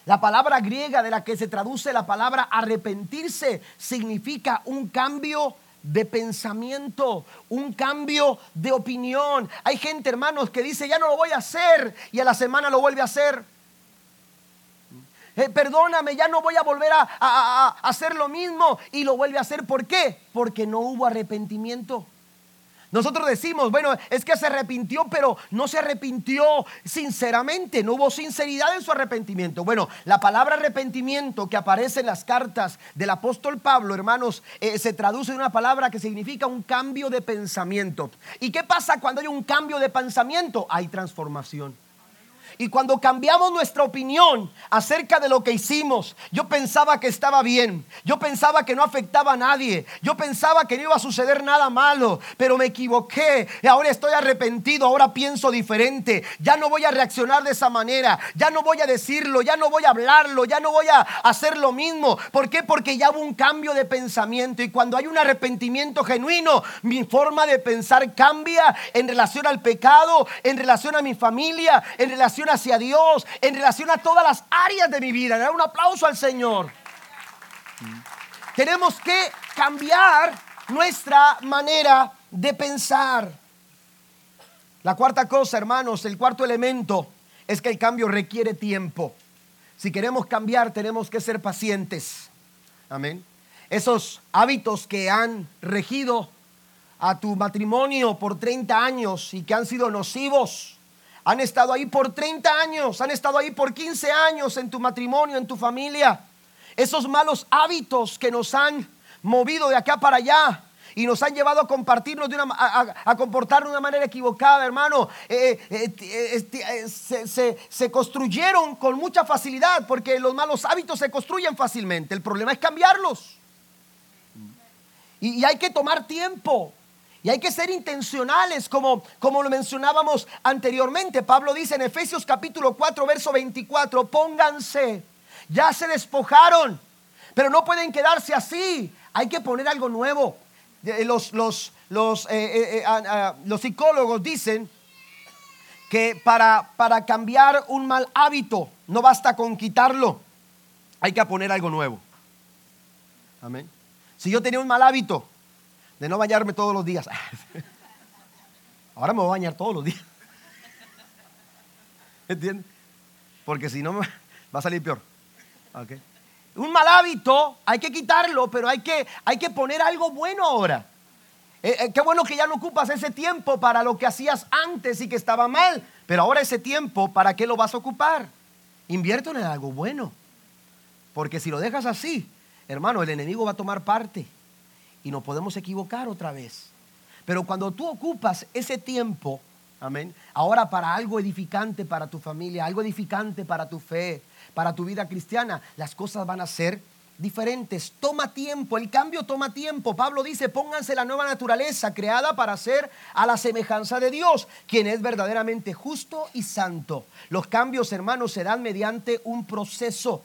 La palabra griega de la que se traduce la palabra arrepentirse significa un cambio de pensamiento, un cambio de opinión. Hay gente, hermanos, que dice, ya no lo voy a hacer y a la semana lo vuelve a hacer. Eh, perdóname, ya no voy a volver a, hacer lo mismo. Y lo vuelve a hacer. ¿Por qué? Porque no hubo arrepentimiento. Nosotros decimos, bueno, es que se arrepintió, pero no se arrepintió sinceramente, no hubo sinceridad en su arrepentimiento. Bueno, la palabra arrepentimiento que aparece en las cartas del apóstol Pablo, hermanos, eh, se traduce en una palabra que significa un cambio de pensamiento. ¿Y qué pasa cuando hay un cambio de pensamiento? Hay transformación. Y cuando cambiamos nuestra opinión acerca de lo que hicimos, yo pensaba que estaba bien, yo pensaba que no afectaba a nadie, yo pensaba que no iba a suceder nada malo, pero me equivoqué. Y ahora estoy arrepentido, ahora pienso diferente, ya no voy a reaccionar de esa manera, ya no voy a decirlo, ya no voy a hablarlo, ya no voy a hacer lo mismo. ¿Por qué? Porque ya hubo un cambio de pensamiento. Y cuando hay un arrepentimiento genuino, mi forma de pensar cambia en relación al pecado, en relación a mi familia, en relación hacia Dios, en relación a todas las áreas de mi vida. Dar un aplauso al Señor. Tenemos que cambiar nuestra manera de pensar. La cuarta cosa, hermanos, el cuarto elemento es que el cambio requiere tiempo. Si queremos cambiar, tenemos que ser pacientes. Amén. Esos hábitos que han regido a tu matrimonio por 30 años y que han sido nocivos, han estado ahí por 30 años, han estado ahí por 15 años en tu matrimonio, en tu familia. Esos malos hábitos que nos han movido de acá para allá y nos han llevado a compartirnos de una, a, comportarnos de una manera equivocada, hermano. Eh, eh, eh, se, se, construyeron con mucha facilidad porque los malos hábitos se construyen fácilmente. El problema es cambiarlos. Y hay que tomar tiempo. Y hay que ser intencionales, como, como lo mencionábamos anteriormente. Pablo dice en Efesios capítulo 4, verso 24, pónganse, ya se despojaron, pero no pueden quedarse así. Hay que poner algo nuevo. Los, los, los, eh, eh, eh, los psicólogos dicen que para, para cambiar un mal hábito no basta con quitarlo, hay que poner algo nuevo. Amén. Si yo tenía un mal hábito, de no bañarme todos los días. [LAUGHS] Ahora me voy a bañar todos los días. [LAUGHS] ¿Entiendes? Porque si no, va a salir peor. Un mal hábito hay que quitarlo, pero hay que, hay que poner algo bueno ahora. Eh, eh, qué bueno que ya no ocupas ese tiempo para lo que hacías antes y que estaba mal, pero ahora ese tiempo, ¿para qué lo vas a ocupar? Invierte en algo bueno. Porque si lo dejas así, hermano, el enemigo va a tomar parte y nos podemos equivocar otra vez. Pero cuando tú ocupas ese tiempo, amén, ahora para algo edificante para tu familia, algo edificante para tu fe, para tu vida cristiana, las cosas van a ser diferentes. Toma tiempo, el cambio toma tiempo. Pablo dice, pónganse la nueva naturaleza creada para ser a la semejanza de Dios, quien es verdaderamente justo y santo. Los cambios, hermanos, se dan mediante un proceso.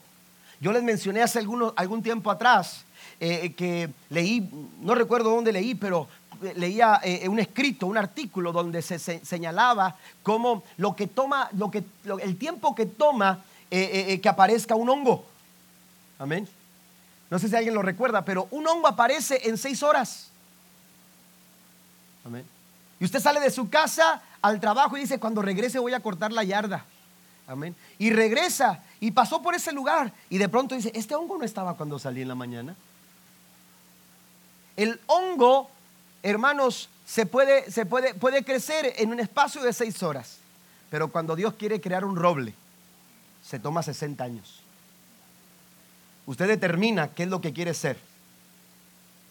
Yo les mencioné hace algún tiempo atrás eh, que leí, no recuerdo dónde leí, pero leía eh, un escrito, un artículo donde se, señalaba cómo lo que toma, lo que, el tiempo que toma eh, que aparezca un hongo. Amén. No sé si alguien lo recuerda, pero un hongo aparece en seis horas. Amén. Y usted sale de su casa al trabajo y dice, cuando regrese voy a cortar la yarda. Amén. Y regresa y pasó por ese lugar y de pronto dice, este hongo no estaba cuando salí en la mañana. El hongo, hermanos, se puede, se puede, puede crecer en un espacio de seis horas, pero cuando Dios quiere crear un roble, se toma 60 años. Usted determina qué es lo que quiere ser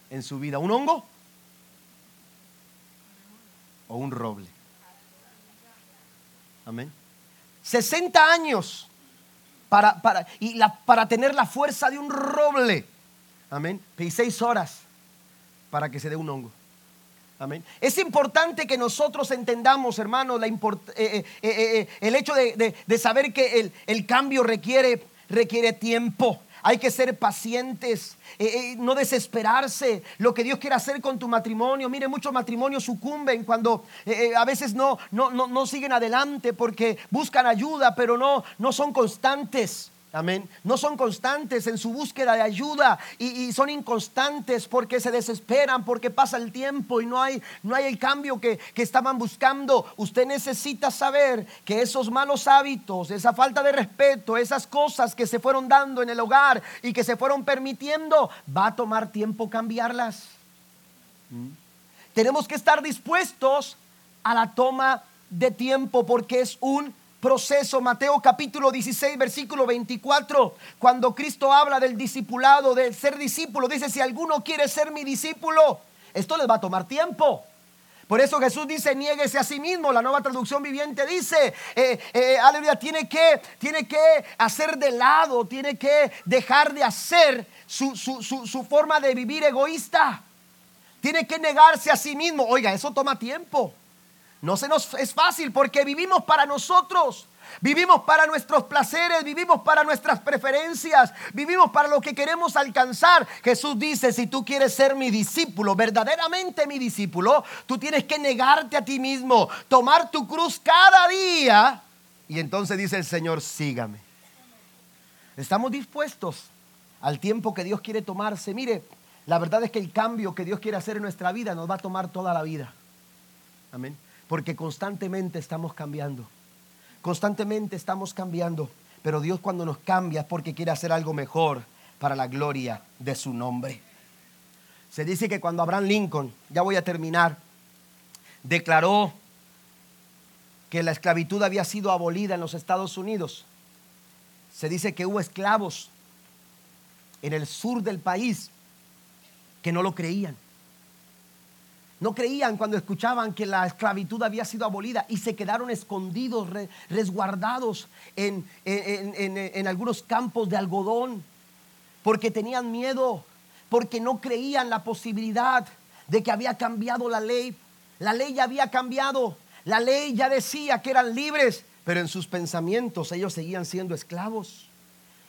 en su vida, un hongo o un roble. Amén. 60 años para, para, y la, para tener la fuerza de un roble. Amén. Y seis horas para que se dé un hongo. Amén. Es importante que nosotros entendamos, hermanos, la eh, eh, eh, el hecho de, saber que el, el, cambio requiere, requiere tiempo. Hay que ser pacientes, no desesperarse. Lo que Dios quiere hacer con tu matrimonio. Mire, muchos matrimonios sucumben cuando a veces no, no, no, no siguen adelante porque buscan ayuda, pero no, no son constantes. Amén. No son constantes en su búsqueda de ayuda y, son inconstantes porque se desesperan, porque pasa el tiempo y no hay, no hay el cambio que, que estaban buscando. Usted necesita saber que esos malos hábitos, esa falta de respeto, esas cosas que se fueron dando en el hogar y que se fueron permitiendo, va a tomar tiempo cambiarlas. ¿Mm? Tenemos que estar dispuestos a la toma de tiempo porque es un proceso. Mateo capítulo 16, versículo 24, cuando Cristo habla del discipulado, del ser discípulo, dice, si alguno quiere ser mi discípulo, esto les va a tomar tiempo. Por eso Jesús dice, niéguese a sí mismo. La nueva traducción viviente dice, eh, eh, aleluya, tiene que, tiene que hacer de lado, tiene que dejar de hacer su, su forma de vivir egoísta. Tiene que negarse a sí mismo. Oiga, eso toma tiempo. No se nos es fácil porque vivimos para nosotros. Vivimos para nuestros placeres, vivimos para nuestras preferencias, vivimos para lo que queremos alcanzar. Jesús dice, si tú quieres ser mi discípulo, verdaderamente mi discípulo, tú tienes que negarte a ti mismo, tomar tu cruz cada día. Y entonces dice el Señor, sígame. Estamos dispuestos al tiempo que Dios quiere tomarse. Mire, la verdad es que el cambio que Dios quiere hacer en nuestra vida nos va a tomar toda la vida. Amén porque constantemente estamos cambiando. Constantemente estamos cambiando, pero Dios cuando nos cambia es porque quiere hacer algo mejor para la gloria de su nombre. Se dice que cuando Abraham Lincoln, ya voy a terminar, declaró que la esclavitud había sido abolida en los Estados Unidos, se dice que hubo esclavos en el sur del país que no lo creían. No creían cuando escuchaban que la esclavitud había sido abolida y se quedaron escondidos, resguardados en, en, algunos campos de algodón, porque tenían miedo, porque no creían la posibilidad de que había cambiado la ley. La ley ya había cambiado, la ley ya decía que eran libres, pero en sus pensamientos ellos seguían siendo esclavos.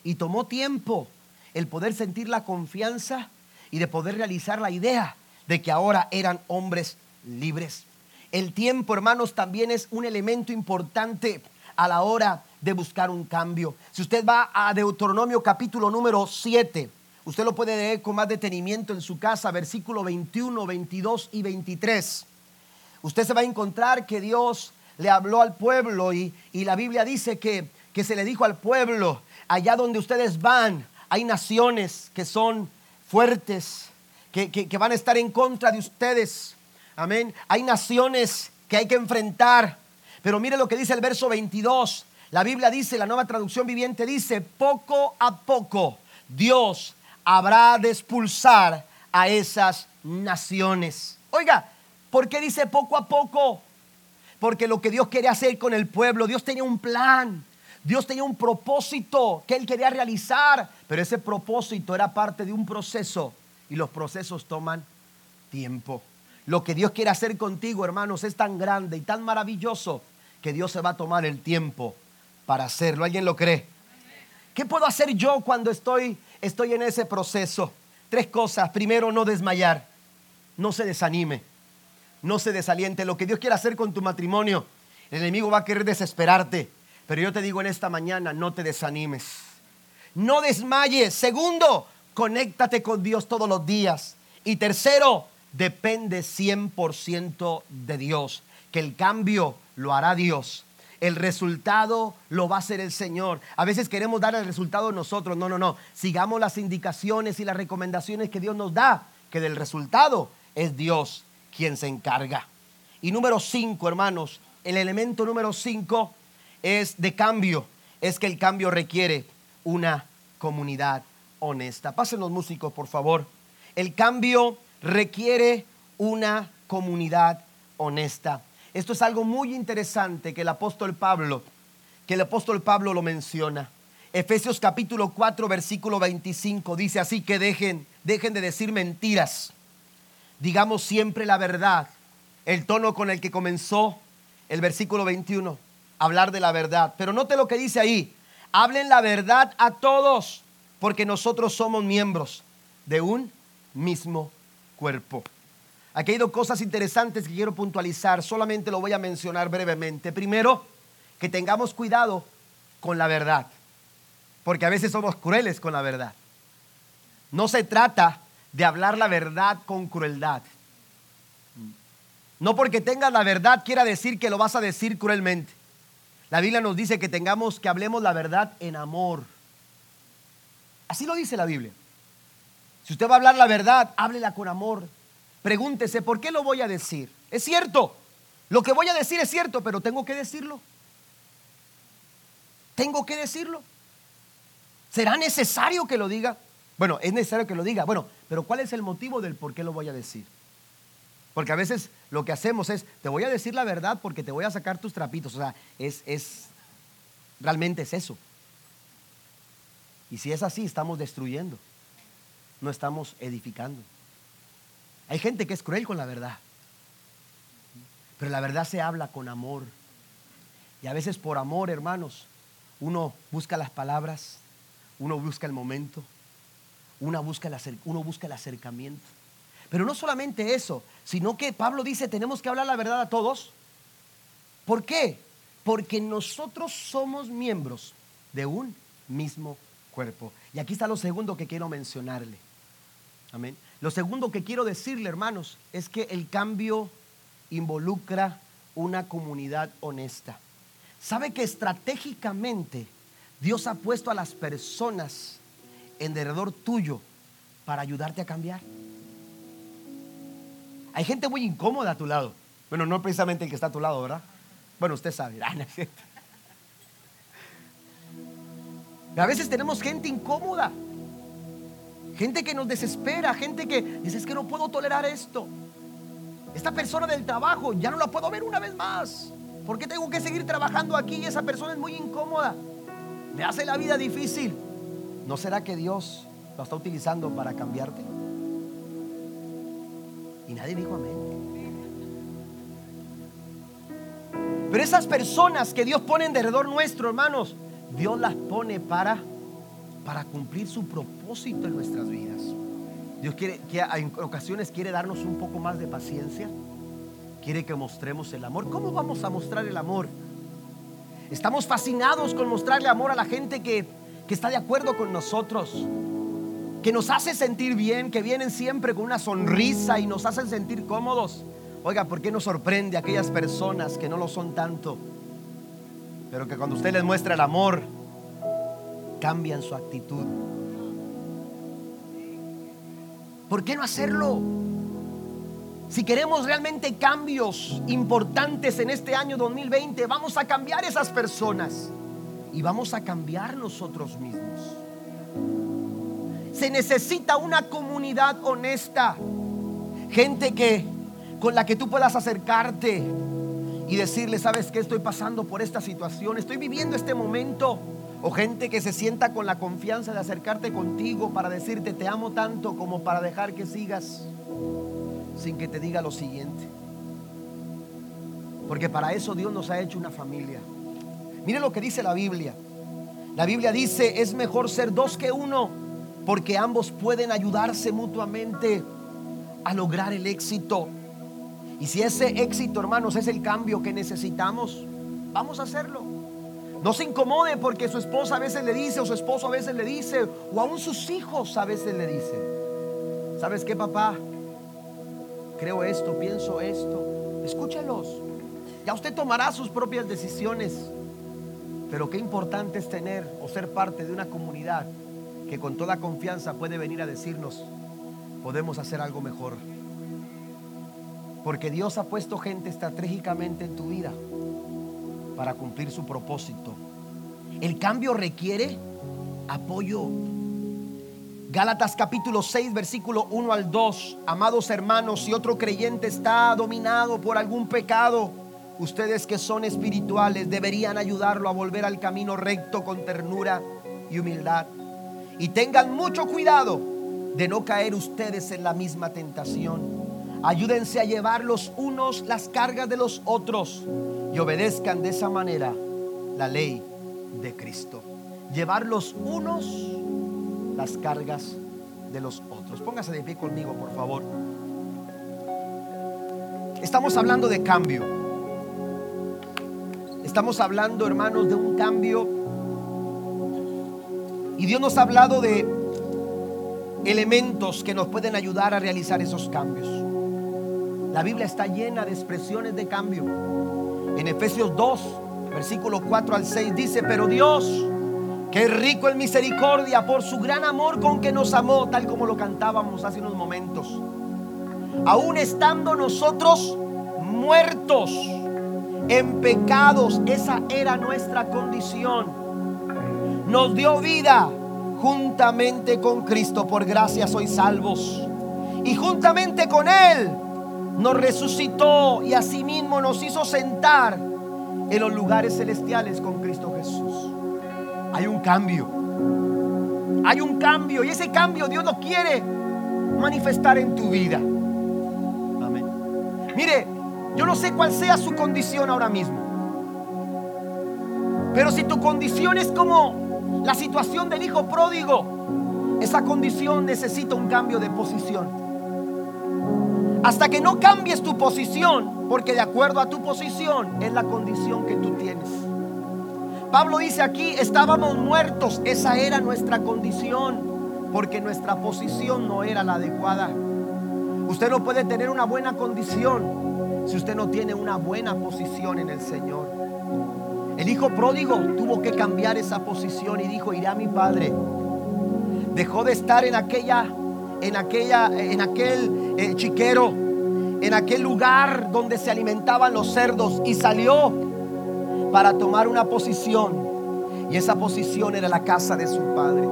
Y tomó tiempo el poder sentir la confianza y de poder realizar la idea de que ahora eran hombres libres. El tiempo, hermanos, también es un elemento importante a la hora de buscar un cambio. Si usted va a Deuteronomio capítulo número 7, usted lo puede leer con más detenimiento en su casa, versículo 21, 22 y 23. Usted se va a encontrar que Dios le habló al pueblo y, la Biblia dice que, que se le dijo al pueblo, allá donde ustedes van, hay naciones que son fuertes, que, van a estar en contra de ustedes. Amén. Hay naciones que hay que enfrentar. Pero mire lo que dice el verso 22. La Biblia dice, la nueva traducción viviente dice, poco a poco Dios habrá de expulsar a esas naciones. Oiga, ¿por qué dice poco a poco? Porque lo que Dios quiere hacer con el pueblo, Dios tenía un plan. Dios tenía un propósito que Él quería realizar, pero ese propósito era parte de un proceso y los procesos toman tiempo. Lo que Dios quiere hacer contigo, hermanos, es tan grande y tan maravilloso que Dios se va a tomar el tiempo para hacerlo. ¿Alguien lo cree? ¿Qué puedo hacer yo cuando estoy, estoy en ese proceso? Tres cosas. Primero, no desmayar. No se desanime. No se desaliente. Lo que Dios quiere hacer con tu matrimonio, el enemigo va a querer desesperarte. Pero yo te digo en esta mañana, no te desanimes. No desmayes. Segundo, conéctate con Dios todos los días. Y tercero, depende 100% de Dios, que el cambio lo hará Dios. El resultado lo va a hacer el Señor. A veces queremos dar el resultado nosotros. No, no, no. Sigamos las indicaciones y las recomendaciones que Dios nos da, que del resultado es Dios quien se encarga. Y número cinco, hermanos, el elemento número cinco es de cambio. Es que el cambio requiere una comunidad honesta. Pasen los músicos, por favor. El cambio requiere una comunidad honesta. Esto es algo muy interesante que el apóstol Pablo, que el apóstol Pablo lo menciona. Efesios capítulo 4, versículo 25 dice así que dejen, dejen de decir mentiras. Digamos siempre la verdad. El tono con el que comenzó el versículo 21, hablar de la verdad. Pero note lo que dice ahí. Hablen la verdad a todos, porque nosotros somos miembros de un mismo cuerpo. Aquí hay dos cosas interesantes que quiero puntualizar, solamente lo voy a mencionar brevemente. Primero, que tengamos cuidado con la verdad, porque a veces somos crueles con la verdad. No se trata de hablar la verdad con crueldad. No porque tengas la verdad quiera decir que lo vas a decir cruelmente. La Biblia nos dice que tengamos que hablemos la verdad en amor. Así lo dice la Biblia. Si usted va a hablar la verdad, háblela con amor. Pregúntese, ¿por qué lo voy a decir? Es cierto, lo que voy a decir es cierto, pero tengo que decirlo. Tengo que decirlo. ¿Será necesario que lo diga? Bueno, es necesario que lo diga. Bueno, pero ¿cuál es el motivo del por qué lo voy a decir? Porque a veces lo que hacemos es, te voy a decir la verdad porque te voy a sacar tus trapitos. O sea, es, es realmente es eso. Y si es así, estamos destruyendo no estamos edificando. Hay gente que es cruel con la verdad, pero la verdad se habla con amor. Y a veces por amor, hermanos, uno busca las palabras, uno busca el momento, uno busca el, uno busca el acercamiento. Pero no solamente eso, sino que Pablo dice, tenemos que hablar la verdad a todos. ¿Por qué? Porque nosotros somos miembros de un mismo Y aquí está lo segundo que quiero mencionarle. Amén. Lo segundo que quiero decirle, hermanos, es que el cambio involucra una comunidad honesta. ¿Sabe que estratégicamente Dios ha puesto a las personas en derredor tuyo para ayudarte a cambiar? Hay gente muy incómoda a tu lado. Bueno, no precisamente el que está a tu lado, ¿verdad? Bueno, usted sabe. [LAUGHS] a veces tenemos gente incómoda. Gente que nos desespera, gente que dice, es que no puedo tolerar esto. Esta persona del trabajo ya no la puedo ver una vez más. ¿Por qué tengo que seguir trabajando aquí y esa persona es muy incómoda? Me hace la vida difícil. ¿No será que Dios lo está utilizando para cambiarte? Y nadie dijo amén. Pero esas personas que Dios pone en derredor nuestro, hermanos, Dios las pone para para cumplir su propósito en nuestras vidas. Dios quiere que en ocasiones quiere darnos un poco más de paciencia. Quiere que mostremos el amor. ¿Cómo vamos a mostrar el amor? Estamos fascinados con mostrarle amor a la gente que, que está de acuerdo con nosotros, que nos hace sentir bien, que vienen siempre con una sonrisa y nos hacen sentir cómodos. Oiga, ¿por qué nos sorprende a aquellas personas que no lo son tanto? Pero que cuando usted les muestra el amor, cambian su actitud. ¿Por qué no hacerlo? Si queremos realmente cambios importantes en este año 2020, vamos a cambiar esas personas y vamos a cambiar nosotros mismos. Se necesita una comunidad honesta, gente que con la que tú puedas acercarte y decirle, sabes que estoy pasando por esta situación, estoy viviendo este momento. O gente que se sienta con la confianza de acercarte contigo para decirte te amo tanto como para dejar que sigas sin que te diga lo siguiente. Porque para eso Dios nos ha hecho una familia. Mire lo que dice la Biblia. La Biblia dice, es mejor ser dos que uno, porque ambos pueden ayudarse mutuamente a lograr el éxito. Y si ese éxito, hermanos, es el cambio que necesitamos, vamos a hacerlo. No se incomode porque su esposa a veces le dice o su esposo a veces le dice o aún sus hijos a veces le dicen. ¿Sabes qué, papá? Creo esto, pienso esto. Escúchelos. Ya usted tomará sus propias decisiones. Pero qué importante es tener o ser parte de una comunidad que con toda confianza puede venir a decirnos, podemos hacer algo mejor. Porque Dios ha puesto gente estratégicamente en tu vida para cumplir su propósito. El cambio requiere apoyo. Gálatas capítulo 6, versículo 1 al 2. Amados hermanos, si otro creyente está dominado por algún pecado, ustedes que son espirituales deberían ayudarlo a volver al camino recto con ternura y humildad. Y tengan mucho cuidado de no caer ustedes en la misma tentación. Ayúdense a llevar los unos las cargas de los otros y obedezcan de esa manera la ley de Cristo. Llevar los unos las cargas de los otros. Póngase de pie conmigo, por favor. Estamos hablando de cambio. Estamos hablando, hermanos, de un cambio. Y Dios nos ha hablado de elementos que nos pueden ayudar a realizar esos cambios. La Biblia está llena de expresiones de cambio. En Efesios 2, versículo 4 al 6 dice, pero Dios, que rico en misericordia por su gran amor con que nos amó, tal como lo cantábamos hace unos momentos. Aún estando nosotros muertos en pecados, esa era nuestra condición. Nos dio vida juntamente con Cristo, por gracia sois salvos. Y juntamente con Él nos resucitó y asimismo nos hizo sentar en los lugares celestiales con Cristo Jesús. Hay un cambio. Hay un cambio y ese cambio Dios lo quiere manifestar en tu vida. Amén. Mire, yo no sé cuál sea su condición ahora mismo. Pero si tu condición es como la situación del hijo pródigo, esa condición necesita un cambio de posición. Hasta que no cambies tu posición, porque de acuerdo a tu posición es la condición que tú tienes. Pablo dice aquí, estábamos muertos, esa era nuestra condición, porque nuestra posición no era la adecuada. Usted no puede tener una buena condición si usted no tiene una buena posición en el Señor. El hijo pródigo tuvo que cambiar esa posición y dijo, iré a mi padre. Dejó de estar en aquella en, aquella, en aquel eh, chiquero, en aquel lugar donde se alimentaban los cerdos y salió para tomar una posición. Y esa posición era la casa de su padre.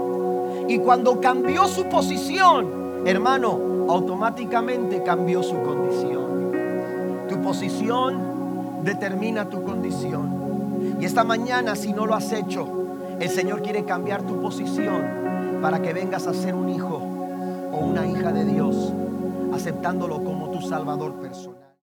Y cuando cambió su posición, hermano, automáticamente cambió su condición. Tu posición determina tu condición. Y esta mañana, si no lo has hecho, el Señor quiere cambiar tu posición para que vengas a ser un o una hija de Dios, aceptándolo como tu Salvador personal.